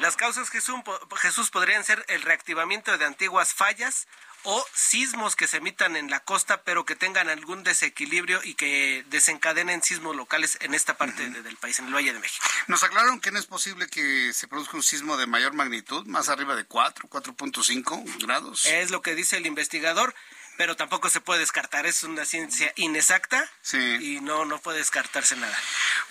Las causas, Jesús, Jesús, podrían ser el reactivamiento de antiguas fallas o sismos que se emitan en la costa, pero que tengan algún desequilibrio y que desencadenen sismos locales en esta parte del país, en el Valle de México. Nos aclararon que no es posible que se produzca un sismo de mayor magnitud, más arriba de 4, 4.5 grados. Es lo que dice el investigador pero tampoco se puede descartar, es una ciencia inexacta y no, no puede descartarse nada.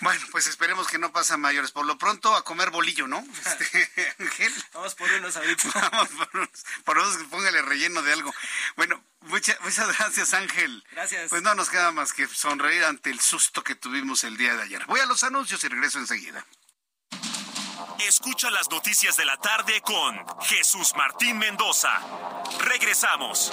Bueno, pues esperemos que no pasen mayores. Por lo pronto, a comer bolillo, ¿no? <laughs> Este, Vamos por unos ahorita. <laughs> Vamos por unos, por unos, póngale relleno de algo. Bueno, muchas gracias, Ángel. Gracias. Pues no nos queda más que sonreír ante el susto que tuvimos el día de ayer. Voy a los anuncios y regreso enseguida. Escucha las noticias de la tarde con Jesús Martín Mendoza. Regresamos.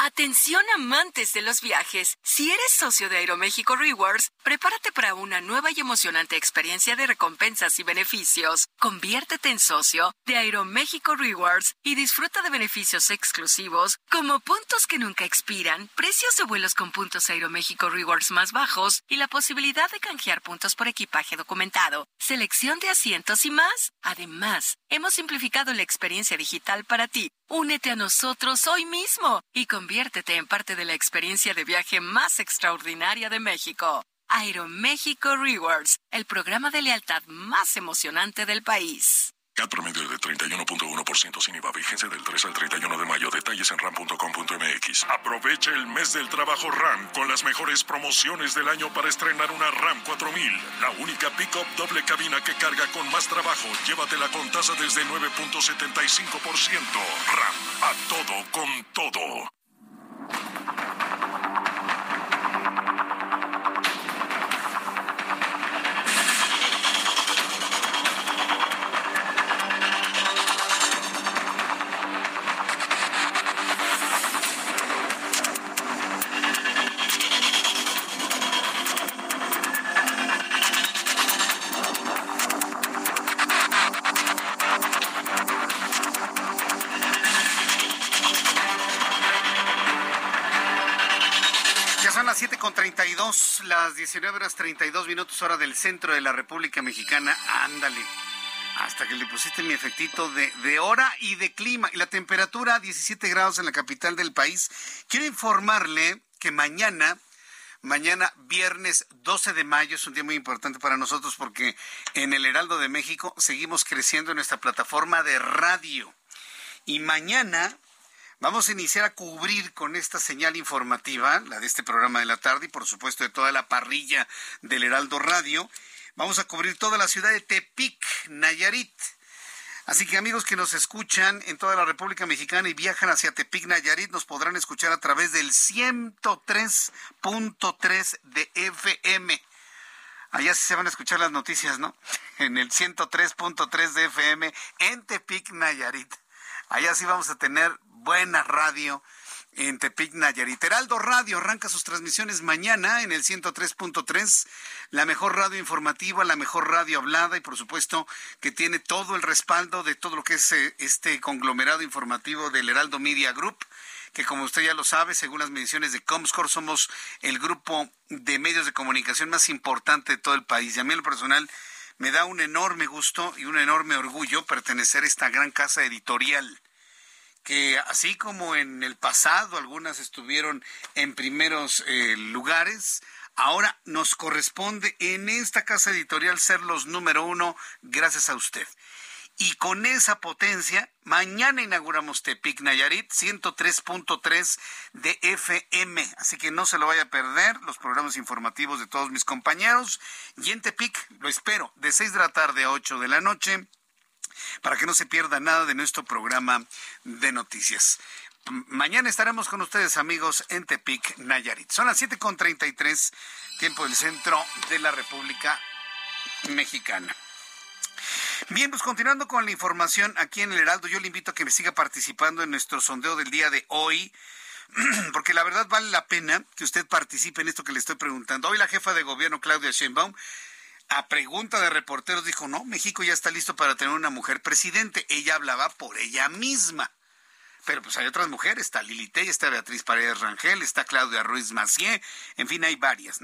Atención amantes de los viajes. Si eres socio de Aeroméxico Rewards, prepárate para una nueva y emocionante experiencia de recompensas y beneficios. Conviértete en socio de Aeroméxico Rewards y disfruta de beneficios exclusivos como puntos que nunca expiran, precios de vuelos con puntos Aeroméxico Rewards más bajos y la posibilidad de canjear puntos por equipaje documentado, selección de asientos y más. Además, hemos simplificado la experiencia digital para ti. Únete a nosotros hoy mismo y conviértete en parte de la experiencia de viaje más extraordinaria de México. Aeroméxico Rewards, el programa de lealtad más emocionante del país. CAT promedio de 31.1% sin IVA. Vigencia del 3 al 31 de mayo. Detalles en ram.com.mx. Aprovecha el mes del trabajo RAM con las mejores promociones del año para estrenar una RAM 4000. La única pick-up doble cabina que carga con más trabajo. Llévatela con tasa desde 9.75%. RAM. A todo con todo. 19 horas 32 minutos hora del centro de la República Mexicana. Ándale. Hasta que le pusiste mi efectito de, de hora y de clima. Y la temperatura 17 grados en la capital del país. Quiero informarle que mañana Mañana, viernes 12 de mayo, es un día muy importante para nosotros porque en el Heraldo de México seguimos creciendo en nuestra plataforma de radio. Y mañana vamos a iniciar a cubrir con esta señal informativa, la de este programa de la tarde y por supuesto de toda la parrilla del Heraldo Radio. Vamos a cubrir toda la ciudad de Tepic, Nayarit. Así que amigos que nos escuchan en toda la República Mexicana y viajan hacia Tepic, Nayarit, nos podrán escuchar a través del 103.3 de FM. Allá sí se van a escuchar las noticias, ¿no? <laughs> En el 103.3 de FM en Tepic, Nayarit. Allá sí vamos a tener buena radio en Tepic, Nayarit. Heraldo Radio arranca sus transmisiones mañana en el 103.3, la mejor radio informativa, la mejor radio hablada y por supuesto que tiene todo el respaldo de todo lo que es eh, este conglomerado informativo del Heraldo Media Group que como usted ya lo sabe, según las mediciones de Comscore, somos el grupo de medios de comunicación más importante de todo el país. Y a mí en lo personal me da un enorme gusto y un enorme orgullo pertenecer a esta gran casa editorial que así como en el pasado algunas estuvieron en primeros eh, lugares, ahora nos corresponde en esta casa editorial ser los número uno gracias a usted. Y con esa potencia, mañana inauguramos Tepic Nayarit 103.3 de FM. Así que no se lo vaya a perder los programas informativos de todos mis compañeros. Y en Tepic lo espero de 6 de la tarde a 8 de la noche para que no se pierda nada de nuestro programa de noticias. Mañana estaremos con ustedes, amigos, en Tepic, Nayarit. Son las 7.33, tiempo del centro de la República Mexicana. Bien, pues continuando con la información aquí en el Heraldo, yo le invito a que me siga participando en nuestro sondeo del día de hoy <clears throat> porque la verdad vale la pena que usted participe en esto que le estoy preguntando. Hoy la jefa de gobierno, Claudia Sheinbaum, a pregunta de reporteros dijo, no, México ya está listo para tener una mujer presidente. Ella hablaba por ella misma. Pero pues hay otras mujeres, está Lili Tey, está Beatriz Paredes Rangel, está Claudia Ruiz Macié, en fin, hay varias.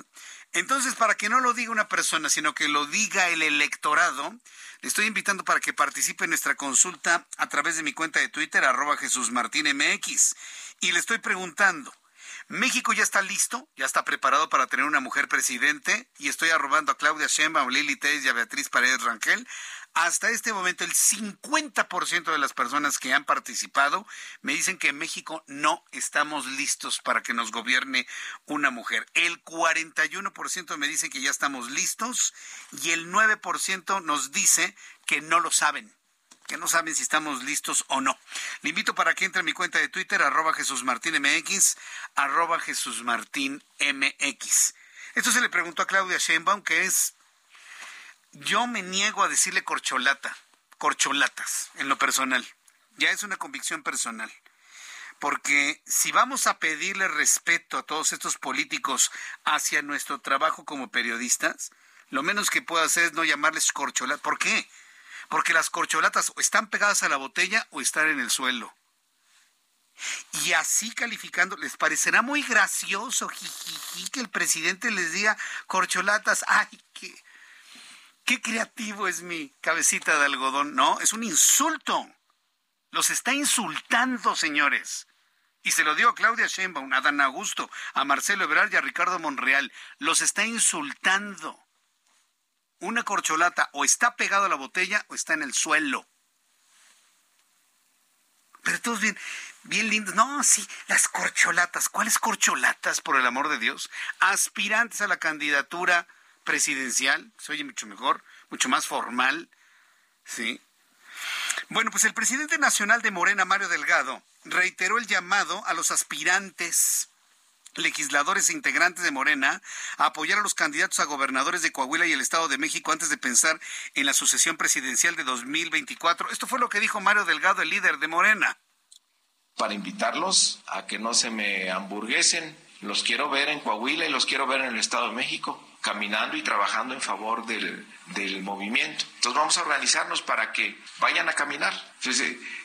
Entonces, para que no lo diga una persona, sino que lo diga el electorado, le estoy invitando para que participe en nuestra consulta a través de mi cuenta de Twitter, arroba Jesús Martín MX. Y le estoy preguntando, México ya está listo, ya está preparado para tener una mujer presidente y estoy arrobando a Claudia Sheinbaum, Lili Teix y a Beatriz Paredes Rangel. Hasta este momento el 50% de las personas que han participado me dicen que en México no estamos listos para que nos gobierne una mujer. El 41% me dice que ya estamos listos y el 9% nos dice que no lo saben que no saben si estamos listos o no. Le invito para que entre a mi cuenta de Twitter, arroba Jesús Martín MX, arroba Jesús Martín MX. Esto se le preguntó a Claudia Sheinbaum, que es, yo me niego a decirle corcholata, corcholatas, en lo personal. Ya es una convicción personal. Porque si vamos a pedirle respeto a todos estos políticos hacia nuestro trabajo como periodistas, lo menos que puedo hacer es no llamarles corcholatas. ¿Por qué? Porque las corcholatas o están pegadas a la botella o están en el suelo. Y así calificando, les parecerá muy gracioso, jijiji, que el presidente les diga corcholatas. ¡Ay, qué, qué creativo es mi cabecita de algodón! No, es un insulto. Los está insultando, señores. Y se lo digo a Claudia Sheinbaum, a Dan Augusto, a Marcelo Ebrard y a Ricardo Monreal. Los está insultando una corcholata o está pegado a la botella o está en el suelo. Pero todos bien, bien lindos. No, sí, las corcholatas. ¿Cuáles corcholatas, por el amor de Dios? Aspirantes a la candidatura presidencial. Se oye mucho mejor, mucho más formal. Sí. Bueno, pues el presidente nacional de Morena, Mario Delgado, reiteró el llamado a los aspirantes legisladores e integrantes de Morena a apoyar a los candidatos a gobernadores de Coahuila y el Estado de México antes de pensar en la sucesión presidencial de 2024. Esto fue lo que dijo Mario Delgado, el líder de Morena. Para invitarlos a que no se me hamburguesen, los quiero ver en Coahuila y los quiero ver en el Estado de México, caminando y trabajando en favor del, del movimiento. Entonces vamos a organizarnos para que vayan a caminar.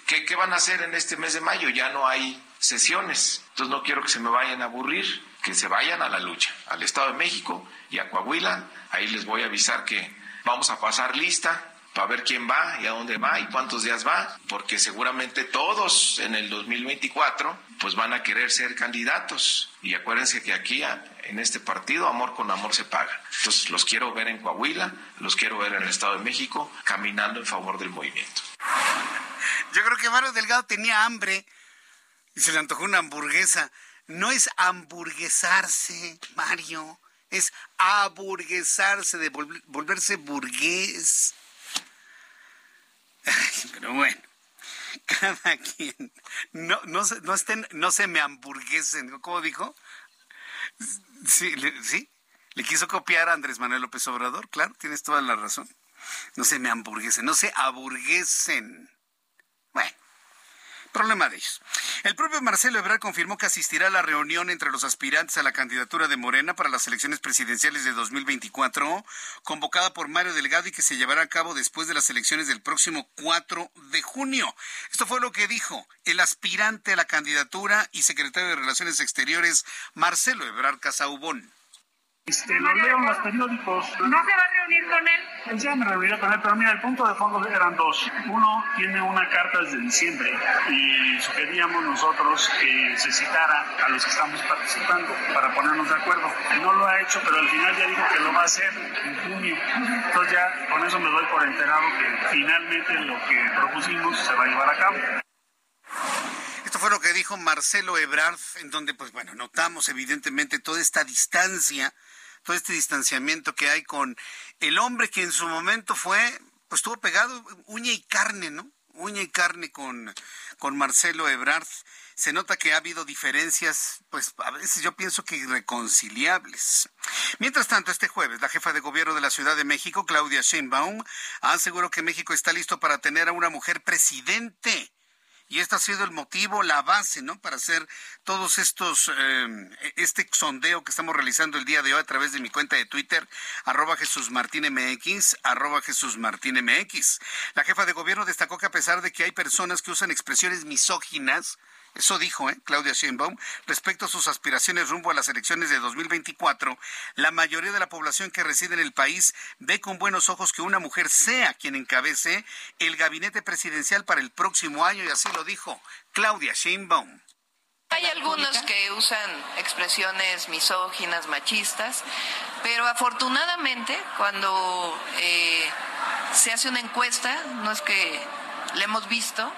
¿qué, ¿Qué van a hacer en este mes de mayo? Ya no hay sesiones. Entonces no quiero que se me vayan a aburrir, que se vayan a la lucha, al Estado de México y a Coahuila. Ahí les voy a avisar que vamos a pasar lista para ver quién va y a dónde va y cuántos días va, porque seguramente todos en el 2024 pues van a querer ser candidatos. Y acuérdense que aquí en este partido amor con amor se paga. Entonces los quiero ver en Coahuila, los quiero ver en el Estado de México caminando en favor del movimiento. Yo creo que Mario Delgado tenía hambre se le antojó una hamburguesa. No es hamburguesarse, Mario, es aburguesarse, de volverse burgués. pero bueno, cada quien. No, no, no, estén, no se me hamburguesen, ¿cómo dijo? Sí, sí, le quiso copiar a Andrés Manuel López Obrador, claro, tienes toda la razón. No se me hamburguesen, no se aburguesen. Problema de ellos. El propio Marcelo Ebrard confirmó que asistirá a la reunión entre los aspirantes a la candidatura de Morena para las elecciones presidenciales de 2024, convocada por Mario Delgado y que se llevará a cabo después de las elecciones del próximo 4 de junio. Esto fue lo que dijo el aspirante a la candidatura y secretario de Relaciones Exteriores, Marcelo Ebrard Casaubón. Este, lo leo en los periódicos. ¿No se va a reunir con él? Pues ya me reuniré con él, pero mira, el punto de fondo eran dos. Uno tiene una carta desde diciembre y sugeríamos nosotros que se citara a los que estamos participando para ponernos de acuerdo. No lo ha hecho, pero al final ya dijo que lo va a hacer en junio. Entonces ya con eso me doy por enterado que finalmente lo que propusimos se va a llevar a cabo. Esto fue lo que dijo Marcelo Ebrard, en donde, pues bueno, notamos evidentemente toda esta distancia todo este distanciamiento que hay con el hombre que en su momento fue, pues estuvo pegado uña y carne, ¿no? Uña y carne con, con Marcelo Ebrard. Se nota que ha habido diferencias, pues a veces yo pienso que irreconciliables. Mientras tanto, este jueves, la jefa de gobierno de la Ciudad de México, Claudia Sheinbaum, aseguró que México está listo para tener a una mujer presidente y este ha sido el motivo, la base, ¿no? Para hacer todos estos, em, este sondeo que estamos realizando el día de hoy a través de mi cuenta de Twitter, arroba Jesús Martín MX, arroba Jesús Martín MX. La jefa de gobierno destacó que a pesar de que hay personas que usan expresiones misóginas, eso dijo ¿eh? Claudia Sheinbaum respecto a sus aspiraciones rumbo a las elecciones de 2024. La mayoría de la población que reside en el país ve con buenos ojos que una mujer sea quien encabece el gabinete presidencial para el próximo año y así lo dijo Claudia Sheinbaum. Hay algunos que usan expresiones misóginas, machistas, pero afortunadamente cuando eh, se hace una encuesta, no es que le hemos visto,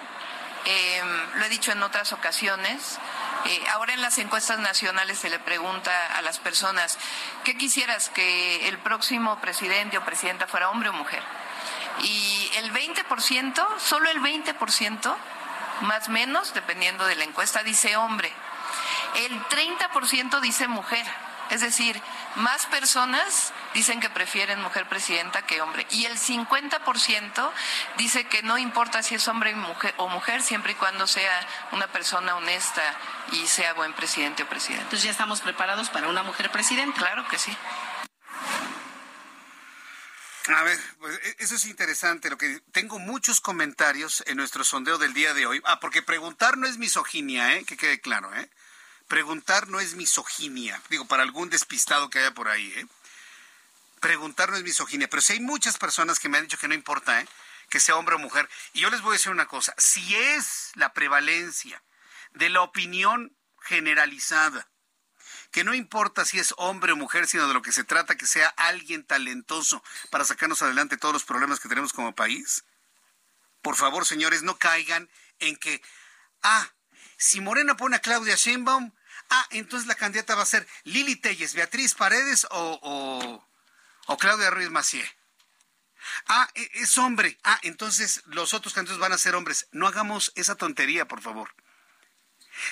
eh, lo he dicho en otras ocasiones. Eh, ahora en las encuestas nacionales se le pregunta a las personas, ¿qué quisieras que el próximo presidente o presidenta fuera hombre o mujer? Y el 20%, solo el 20%, más o menos, dependiendo de la encuesta, dice hombre. El 30% dice mujer. Es decir, más personas dicen que prefieren mujer presidenta que hombre. Y el 50% dice que no importa si es hombre o mujer, siempre y cuando sea una persona honesta y sea buen presidente o presidenta. Entonces ya estamos preparados para una mujer presidenta. Claro que sí. A ver, pues e, eso es interesante. Lo que tengo muchos comentarios en nuestro sondeo del día de hoy. Ah, porque preguntar no es misoginia, ¿eh? Que quede claro, ¿eh? Preguntar no es misoginia. Digo, para algún despistado que haya por ahí, ¿eh? Preguntar no es misoginia. Pero si hay muchas personas que me han dicho que no importa, ¿eh? Que sea hombre o mujer. Y yo les voy a decir una cosa. Si es la prevalencia de la opinión generalizada, que no importa si es hombre o mujer, sino de lo que se trata, que sea alguien talentoso para sacarnos adelante todos los problemas que tenemos como país. Por favor, señores, no caigan en que, ah, si Morena pone a Claudia Sheinbaum, Ah, entonces la candidata va a ser Lili Telles, Beatriz Paredes o, o, Claudia Ruiz Macié. Ah, e, es hombre. Ah, entonces los otros candidatos van a ser hombres. No hagamos esa tontería, por favor.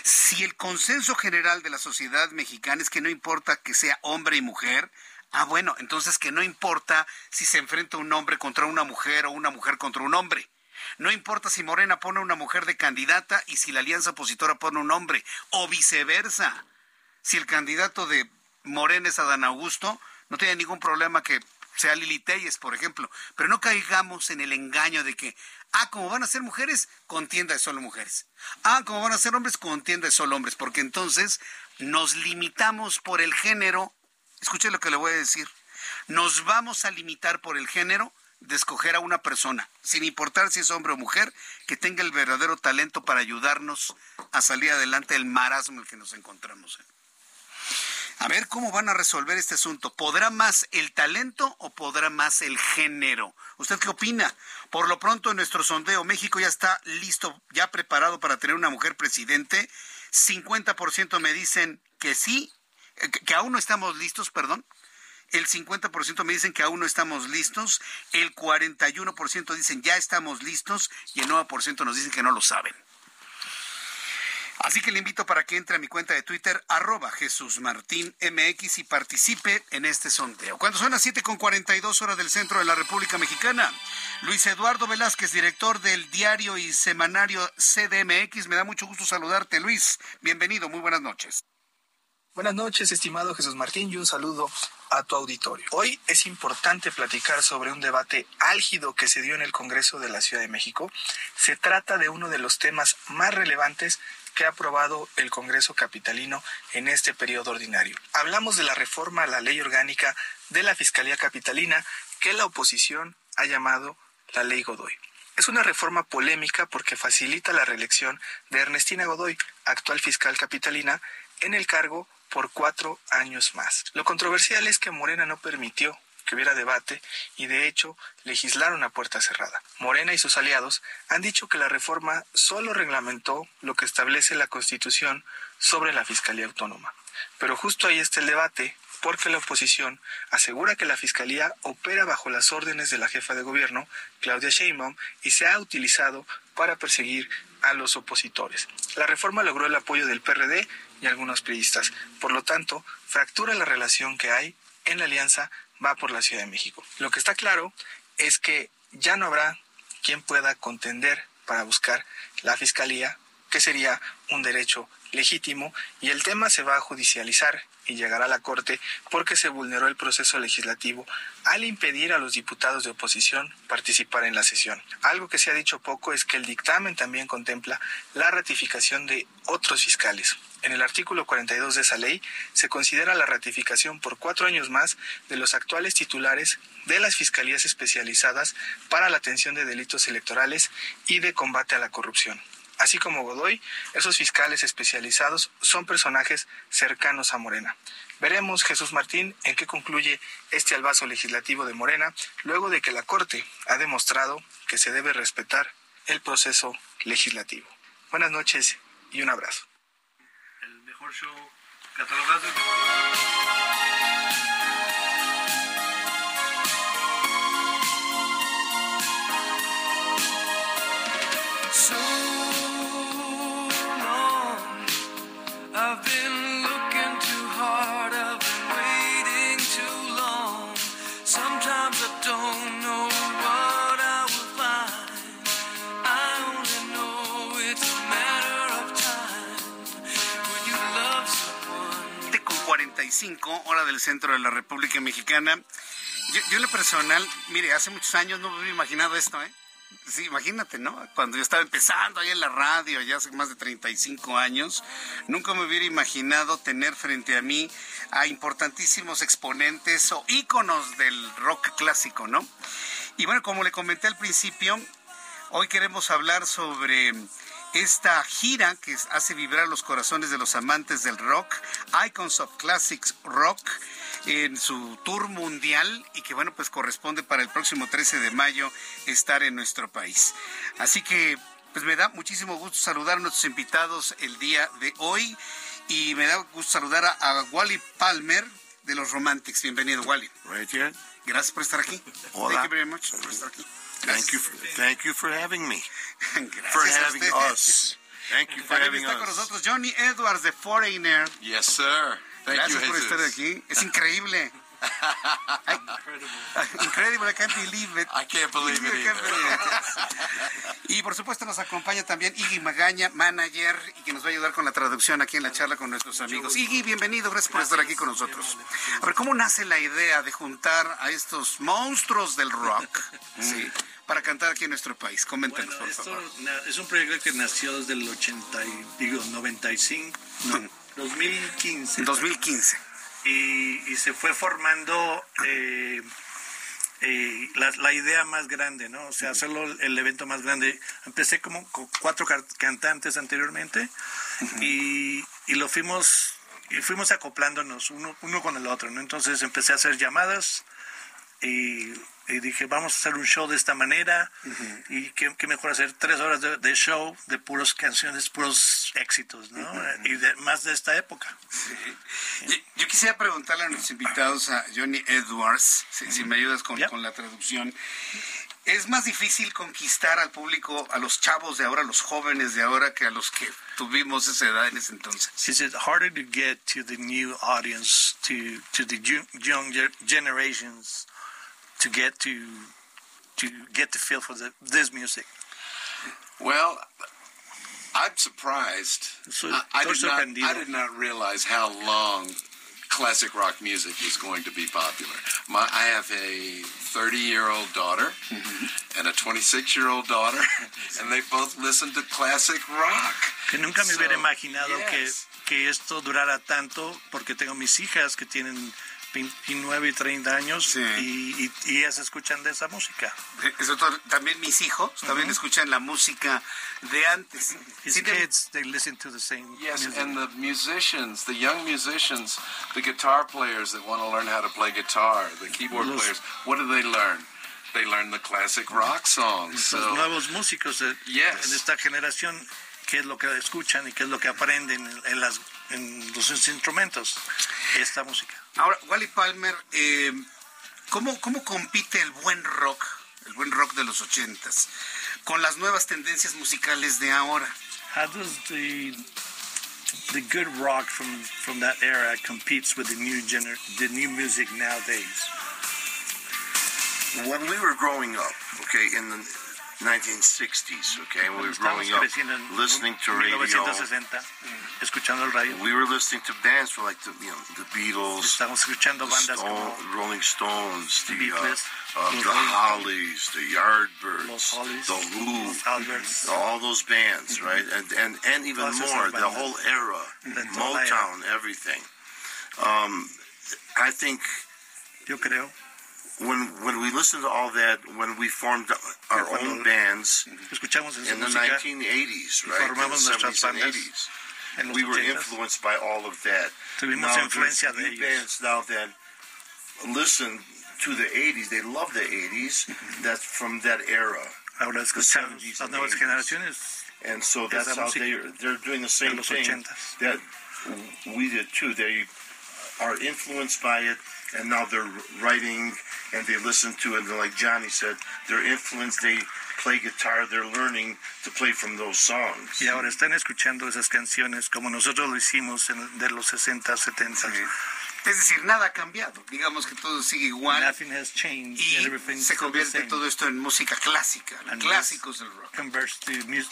Si el consenso general de la sociedad mexicana es que no importa que sea hombre y mujer, ah, bueno, entonces que no importa si se enfrenta un hombre contra una mujer o una mujer contra un hombre. No importa si Morena pone una mujer de candidata y si la alianza opositora pone un hombre, o viceversa. Si el candidato de Morena es Adán Augusto, no tiene ningún problema que sea Lili Telles, por ejemplo. Pero no caigamos en el engaño de que, ah, como van a ser mujeres, contienda de solo mujeres. Ah, como van a ser hombres, contienda de solo hombres. Porque entonces nos limitamos por el género. Escuche lo que le voy a decir. Nos vamos a limitar por el género de escoger a una persona, sin importar si es hombre o mujer, que tenga el verdadero talento para ayudarnos a salir adelante del marasmo en el que nos encontramos. ¿eh? A ver cómo van a resolver este asunto. ¿Podrá más el talento o podrá más el género? ¿Usted qué opina? Por lo pronto, en nuestro sondeo, México ya está listo, ya preparado para tener una mujer presidente. 50% me dicen que sí, eh, que aún no estamos listos, perdón el 50% me dicen que aún no estamos listos, el 41% dicen ya estamos listos y el 9% nos dicen que no lo saben. Así que le invito para que entre a mi cuenta de Twitter, arroba Jesús Martín MX y participe en este sondeo. Cuando son las 7 con 42 horas del centro de la República Mexicana, Luis Eduardo Velázquez, director del diario y semanario CDMX, me da mucho gusto saludarte, Luis. Bienvenido, muy buenas noches. Buenas noches, estimado Jesús Martín, y un saludo a tu auditorio. Hoy es importante platicar sobre un debate álgido que se dio en el Congreso de la Ciudad de México. Se trata de uno de los temas más relevantes que ha aprobado el Congreso Capitalino en este periodo ordinario. Hablamos de la reforma a la ley orgánica de la Fiscalía Capitalina que la oposición ha llamado la Ley Godoy. Es una reforma polémica porque facilita la reelección de Ernestina Godoy, actual fiscal capitalina, en el cargo por cuatro años más. Lo controversial es que Morena no permitió que hubiera debate y de hecho legislaron a puerta cerrada. Morena y sus aliados han dicho que la reforma solo reglamentó lo que establece la Constitución sobre la Fiscalía Autónoma. Pero justo ahí está el debate porque la oposición asegura que la Fiscalía opera bajo las órdenes de la jefa de gobierno, Claudia Sheinbaum, y se ha utilizado para perseguir a los opositores. La reforma logró el apoyo del PRD y algunos periodistas. Por lo tanto, fractura la relación que hay en la alianza va por la Ciudad de México. Lo que está claro es que ya no habrá quien pueda contender para buscar la fiscalía, que sería un derecho legítimo, y el tema se va a judicializar y llegará a la Corte porque se vulneró el proceso legislativo al impedir a los diputados de oposición participar en la sesión. Algo que se ha dicho poco es que el dictamen también contempla la ratificación de otros fiscales. En el artículo 42 de esa ley se considera la ratificación por cuatro años más de los actuales titulares de las fiscalías especializadas para la atención de delitos electorales y de combate a la corrupción. Así como Godoy, esos fiscales especializados son personajes cercanos a Morena. Veremos, Jesús Martín, en qué concluye este albazo legislativo de Morena, luego de que la Corte ha demostrado que se debe respetar el proceso legislativo. Buenas noches y un abrazo. שהוא כתבה הזאת. 5, hora del centro de la República Mexicana. Yo, yo en lo personal, mire, hace muchos años no me había imaginado esto, ¿eh? Sí, imagínate, ¿no? Cuando yo estaba empezando ahí en la radio, ya hace más de 35 años, nunca me hubiera imaginado tener frente a mí a importantísimos exponentes o íconos del rock clásico, ¿no? Y bueno, como le comenté al principio, hoy queremos hablar sobre esta gira que hace vibrar los corazones de los amantes del rock, Icons of Classics Rock, en su tour mundial y que bueno, pues corresponde para el próximo 13 de mayo estar en nuestro país. Así que pues me da muchísimo gusto saludar a nuestros invitados el día de hoy y me da gusto saludar a, Wally Palmer de los Romantics. Bienvenido, Wally. Gracias por estar aquí. Hola. Thank you very much por estar aquí. Thank you, for, thank you for having me. <laughs> Gracias for having us. Thank you for También having está con us. nosotros Johnny Edwards de Foreigner. Yes, sir. Thank Gracias you, por Jesus. estar aquí. Es <laughs> increíble. I- increíble, I can't believe it. I can't believe it can't believe it, yes. Y por supuesto nos acompaña también Iggy Magaña, manager, y que nos va a ayudar con la traducción aquí en la charla con nuestros amigos. Iggy, bienvenido, gracias por estar aquí con nosotros. A ver, ¿cómo nace la idea de juntar a estos monstruos del rock <laughs> sí, para cantar aquí en nuestro país? Coméntenos, por Esto favor. es un proyecto que nació desde el 80, y, digo, 95, no, 2015. 2015. Y, y se fue formando eh, eh, la, la, idea más grande, ¿no? O sea, hacerlo el evento más grande. Empecé como con cuatro cantantes anteriormente y, y, lo fuimos y fuimos acoplándonos uno, uno con el otro, ¿no? Entonces empecé a hacer llamadas y y dije, vamos a hacer un show de esta manera y qué, mejor hacer tres horas de, show de puras canciones, puros éxitos, ¿no? Y de, más de esta época. Yo, quisiera preguntarle a nuestros invitados, a Johnny Edwards, si, me ayudas con, con la traducción. ¿Es más difícil conquistar al público, a los chavos de ahora, a los jóvenes de ahora, que a los que tuvimos esa edad en ese entonces? Is it harder to get to the new audience, to, to the young generations? To get to to get the feel for the, this music? Well, I'm surprised. So, I, I, did not, I did not realize how long classic rock music is going to be popular. My, I have a 30 year old daughter mm-hmm. and a 26 year old daughter, and they both listen to classic rock. Que nunca me so, hubiera imaginado yes. que, que esto durara tanto, porque tengo mis hijas que tienen 29 y 30 años sí. y, y, y, ellas escuchan de esa música. Eso también mis hijos uh -huh. también escuchan la música de antes. His sí, kids, they listen to the same Yes, music. and the musicians, the young musicians, the guitar players that want to learn how to play guitar, the keyboard Los, players, what do they learn? They learn the classic rock songs. Los so. nuevos músicos de, yes. de esta generación qué es lo que escuchan y qué es lo que aprenden en, las, en los instrumentos, esta música. Ahora, Wally Palmer, eh, ¿cómo, ¿cómo compite el buen rock, el buen rock de los ochentas, con las nuevas tendencias musicales de ahora? How does the the good rock from from that era competes with the new gener the new music nowadays? When we were growing up, okay, in the 1960s, okay, when we were growing up, listening to radio. 1960, escuchando el radio. We were listening to bands from like the, you know, the Beatles, Estamos escuchando the bandas Stone, como Rolling Stones, the, Beatles, uh, uh, the Hollies, the Yardbirds, Hollies, the Who, all those bands, right? And and and even more, the whole era. Motown, everything. Um, I think Yo creo when when we listened to all that, when we formed our own bands escuchamos in the música 1980s, y right? In the formamos nuestras 70s and bandas 80s, en los we were 80s. influenced by all of that. Tuvimos now, influencia there's de new ellos. bands now that listen to the 80s. They love the 80s. That's from that era. Ahora escuchamos 70s las and nuevas 80s. generaciones And so that's how música they're, they're doing the same los thing 80s. that we did too. They are influenced by it, and now they're writing and they listen to it. And like Johnny said, they're influenced. They play guitar. They're learning to play from those songs. Y ahora están escuchando esas canciones como nosotros lo hicimos en, de los 60, 70. Es decir, nada ha cambiado. Digamos que todo sigue igual. Nothing has changed. Y Everything's se still the convierte same. todo esto en música clásica, And clásicos del rock. Converts to music,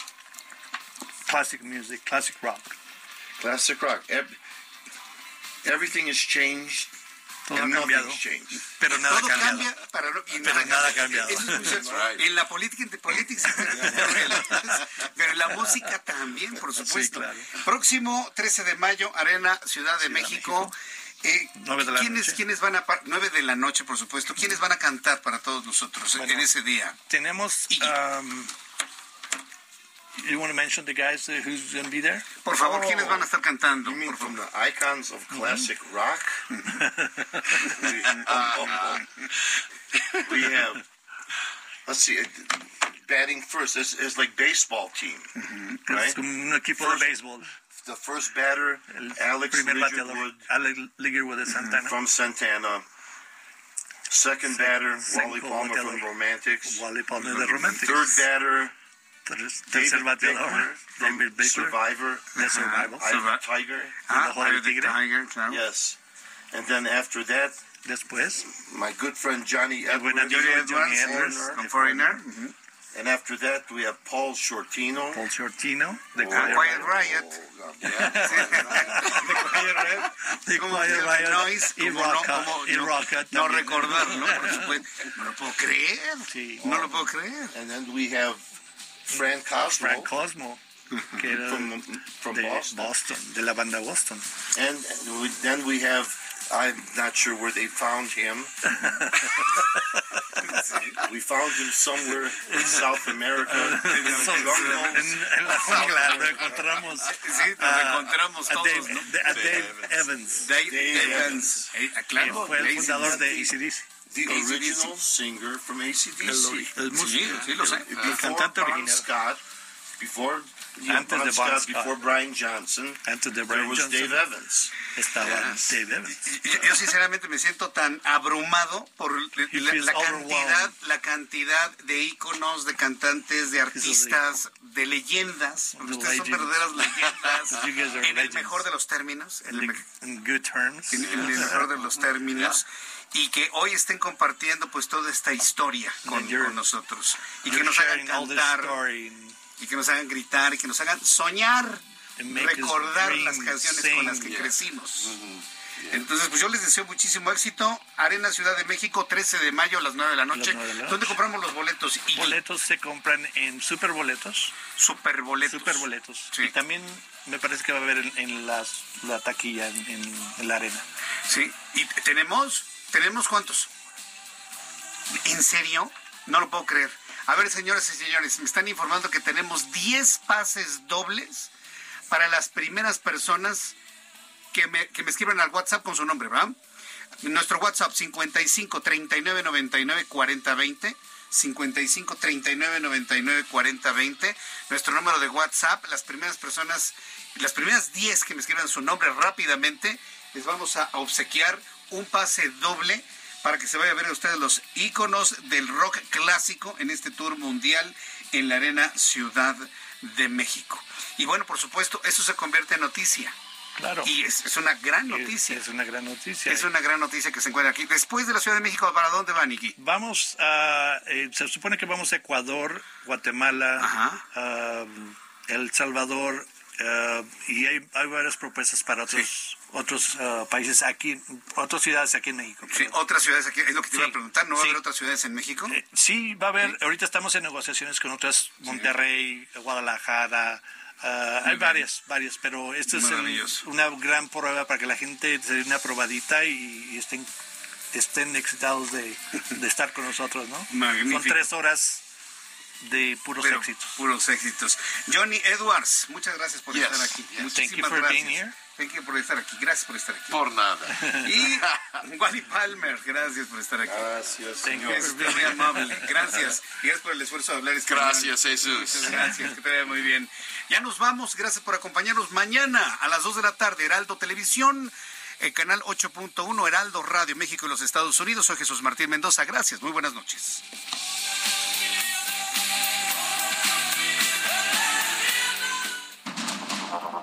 classic music, classic rock. Classic rock. Ev- everything has changed. Todo and ha cambiado, pero nada Todo cambiado. cambia, para no- y Pero nada ha cambiado. Eso es muy cierto. That's right. En la política, en politics, <laughs> pero en la música también, por supuesto. claro. Próximo 13 de mayo, Arena, Ciudad de México. Eh, de la ¿quiénes. ¿Quiénes van a par- 9 de la noche, por supuesto? ¿Quiénes van a cantar para todos nosotros en- en Bueno. ese día? Tenemos. Um, you want to mention the guys uh, who's going to be there? Por favor, ¿quiénes van a estar cantando? You mean from the icons of classic rock? <laughs> <laughs> we have, let's see, uh, batting first is, is like baseball team, right? Es como un equipo First- de béisbol. The first batter, El Alex primer bateador, Lidgerwood Alex Ligerwood de Santana. from Santana. Second batter, Wally Segundo Palmer from bateador, Romantics. Wally Palmer de Romantics. Third batter, Ter- David Tercer bateador, Bickler from David Bickler. Survivor. De Survival. Eye of the Tiger. Ah, Ojo del the Tigre. Tiger, claro. Yes. And then after that, Después, my good friend Johnny el buen Edwards. amigo Johnny Johnny Edwards, Edwards, con de Foreigner. And after that, we have Paul Shortino. Paul Shortino, the Oh, Quiet Quiet Riot. Riot. Oh, yeah. <laughs> de ¿Cómo Quiet se llama? Riot, Noise, y ¿cómo no? Rocka, ¿Cómo y no? Rocka No también. recordarlo, por supuesto. <laughs> No lo puedo creer. Sí. No lo puedo creer. And then we have Fran Cosmo Frank Cosmo, <laughs> que era from, from de Boston. Boston, de la banda Boston. And we, then we have I'm not sure where they found him. <laughs> we found him somewhere in South America. <laughs> en, en, la jungla lo encontramos. Sí, lo encontramos todos. Dave, ¿no? a Dave, Evans. Dave, Dave Evans. Eh, claro, fue el fundador de ACDC. The original singer from ACDC. El, el músico. Sí, sí, lo sé. El cantante original. Scott, before antes de Bon Scott, before Brian Johnson, antes de Brian there was Johnson, Dave Evans. Estaba yes. Dave Evans. Yo, yo, sinceramente me siento tan abrumado por la, la cantidad, la cantidad de íconos, de cantantes, de artistas, de leyendas. Ustedes son verdaderas <laughs> leyendas. en el mejor de los términos. En, el, in good terms. En, en el mejor de los términos. Yeah. Y que hoy estén compartiendo pues toda esta historia con, con nosotros. Y que nos hagan cantar y que nos hagan gritar y que nos hagan soñar, recordar las canciones sing, con las que yeah. crecimos. Uh -huh. yeah. Entonces, pues yo les deseo muchísimo éxito. Arena Ciudad de México, 13 de mayo a las 9 de la noche. 9 de la ¿Dónde compramos los boletos? Y... Boletos se compran en Superboletos. Superboletos. Superboletos. Sí. Y también me parece que va a haber en, en las, la taquilla, en, en, en la arena. Sí, y tenemos, ¿tenemos cuántos? ¿En serio? No lo puedo creer. A ver, señoras y señores, me están informando que tenemos 10 pases dobles para las primeras personas que me, que me escriban al WhatsApp con su nombre, ¿verdad? Nuestro WhatsApp 55 39 99 40 20. 55 39 99 40 20. Nuestro número de WhatsApp. Las primeras personas, las primeras 10 que me escriban su nombre rápidamente, les vamos a obsequiar un pase doble para que se vaya a ver a ustedes los íconos del rock clásico en este tour mundial en la Arena Ciudad de México. Y bueno, por supuesto, eso se convierte en noticia. Claro. Y es, es una gran noticia. Es, es, una gran noticia. Es una gran noticia que se encuentra aquí. Después de la Ciudad de México, ¿para dónde va, Niki? Vamos a. Eh, se supone que vamos a Ecuador, Guatemala, uh, El Salvador, uh, y hay, hay, varias propuestas para otros. Sí otros uh, países aquí, otras ciudades aquí en México. Sí, otras ciudades aquí, es lo que te sí, iba a preguntar, ¿no va sí. a haber otras ciudades en México? Eh, sí, va a haber, sí. ahorita estamos en negociaciones con otras, Monterrey, Guadalajara, uh, hay bien. varias, varias, pero esta es el, una gran prueba para que la gente se dé una probadita y, y estén, estén excitados de, de, estar con nosotros, ¿no? <laughs> Magnífico. Son tres horas de puros Pero, éxitos. Puros éxitos. Johnny Edwards, muchas gracias por yes, estar aquí. Yes. Muchísimas Thank you for gracias. being here. Thank you por estar aquí. Gracias por estar aquí. Por nada. Y Wally Palmer, gracias por estar aquí. Gracias, señor. Es muy amable. Gracias. Gracias por el esfuerzo de hablar español. Gracias, Jesús. Muchas gracias. Que te vaya muy bien. Ya nos vamos. Gracias por acompañarnos mañana a las 2 de la tarde. Heraldo Televisión. El canal 8.1 Heraldo Radio México y los Estados Unidos. Soy Jesús Martín Mendoza. Gracias. Muy buenas noches.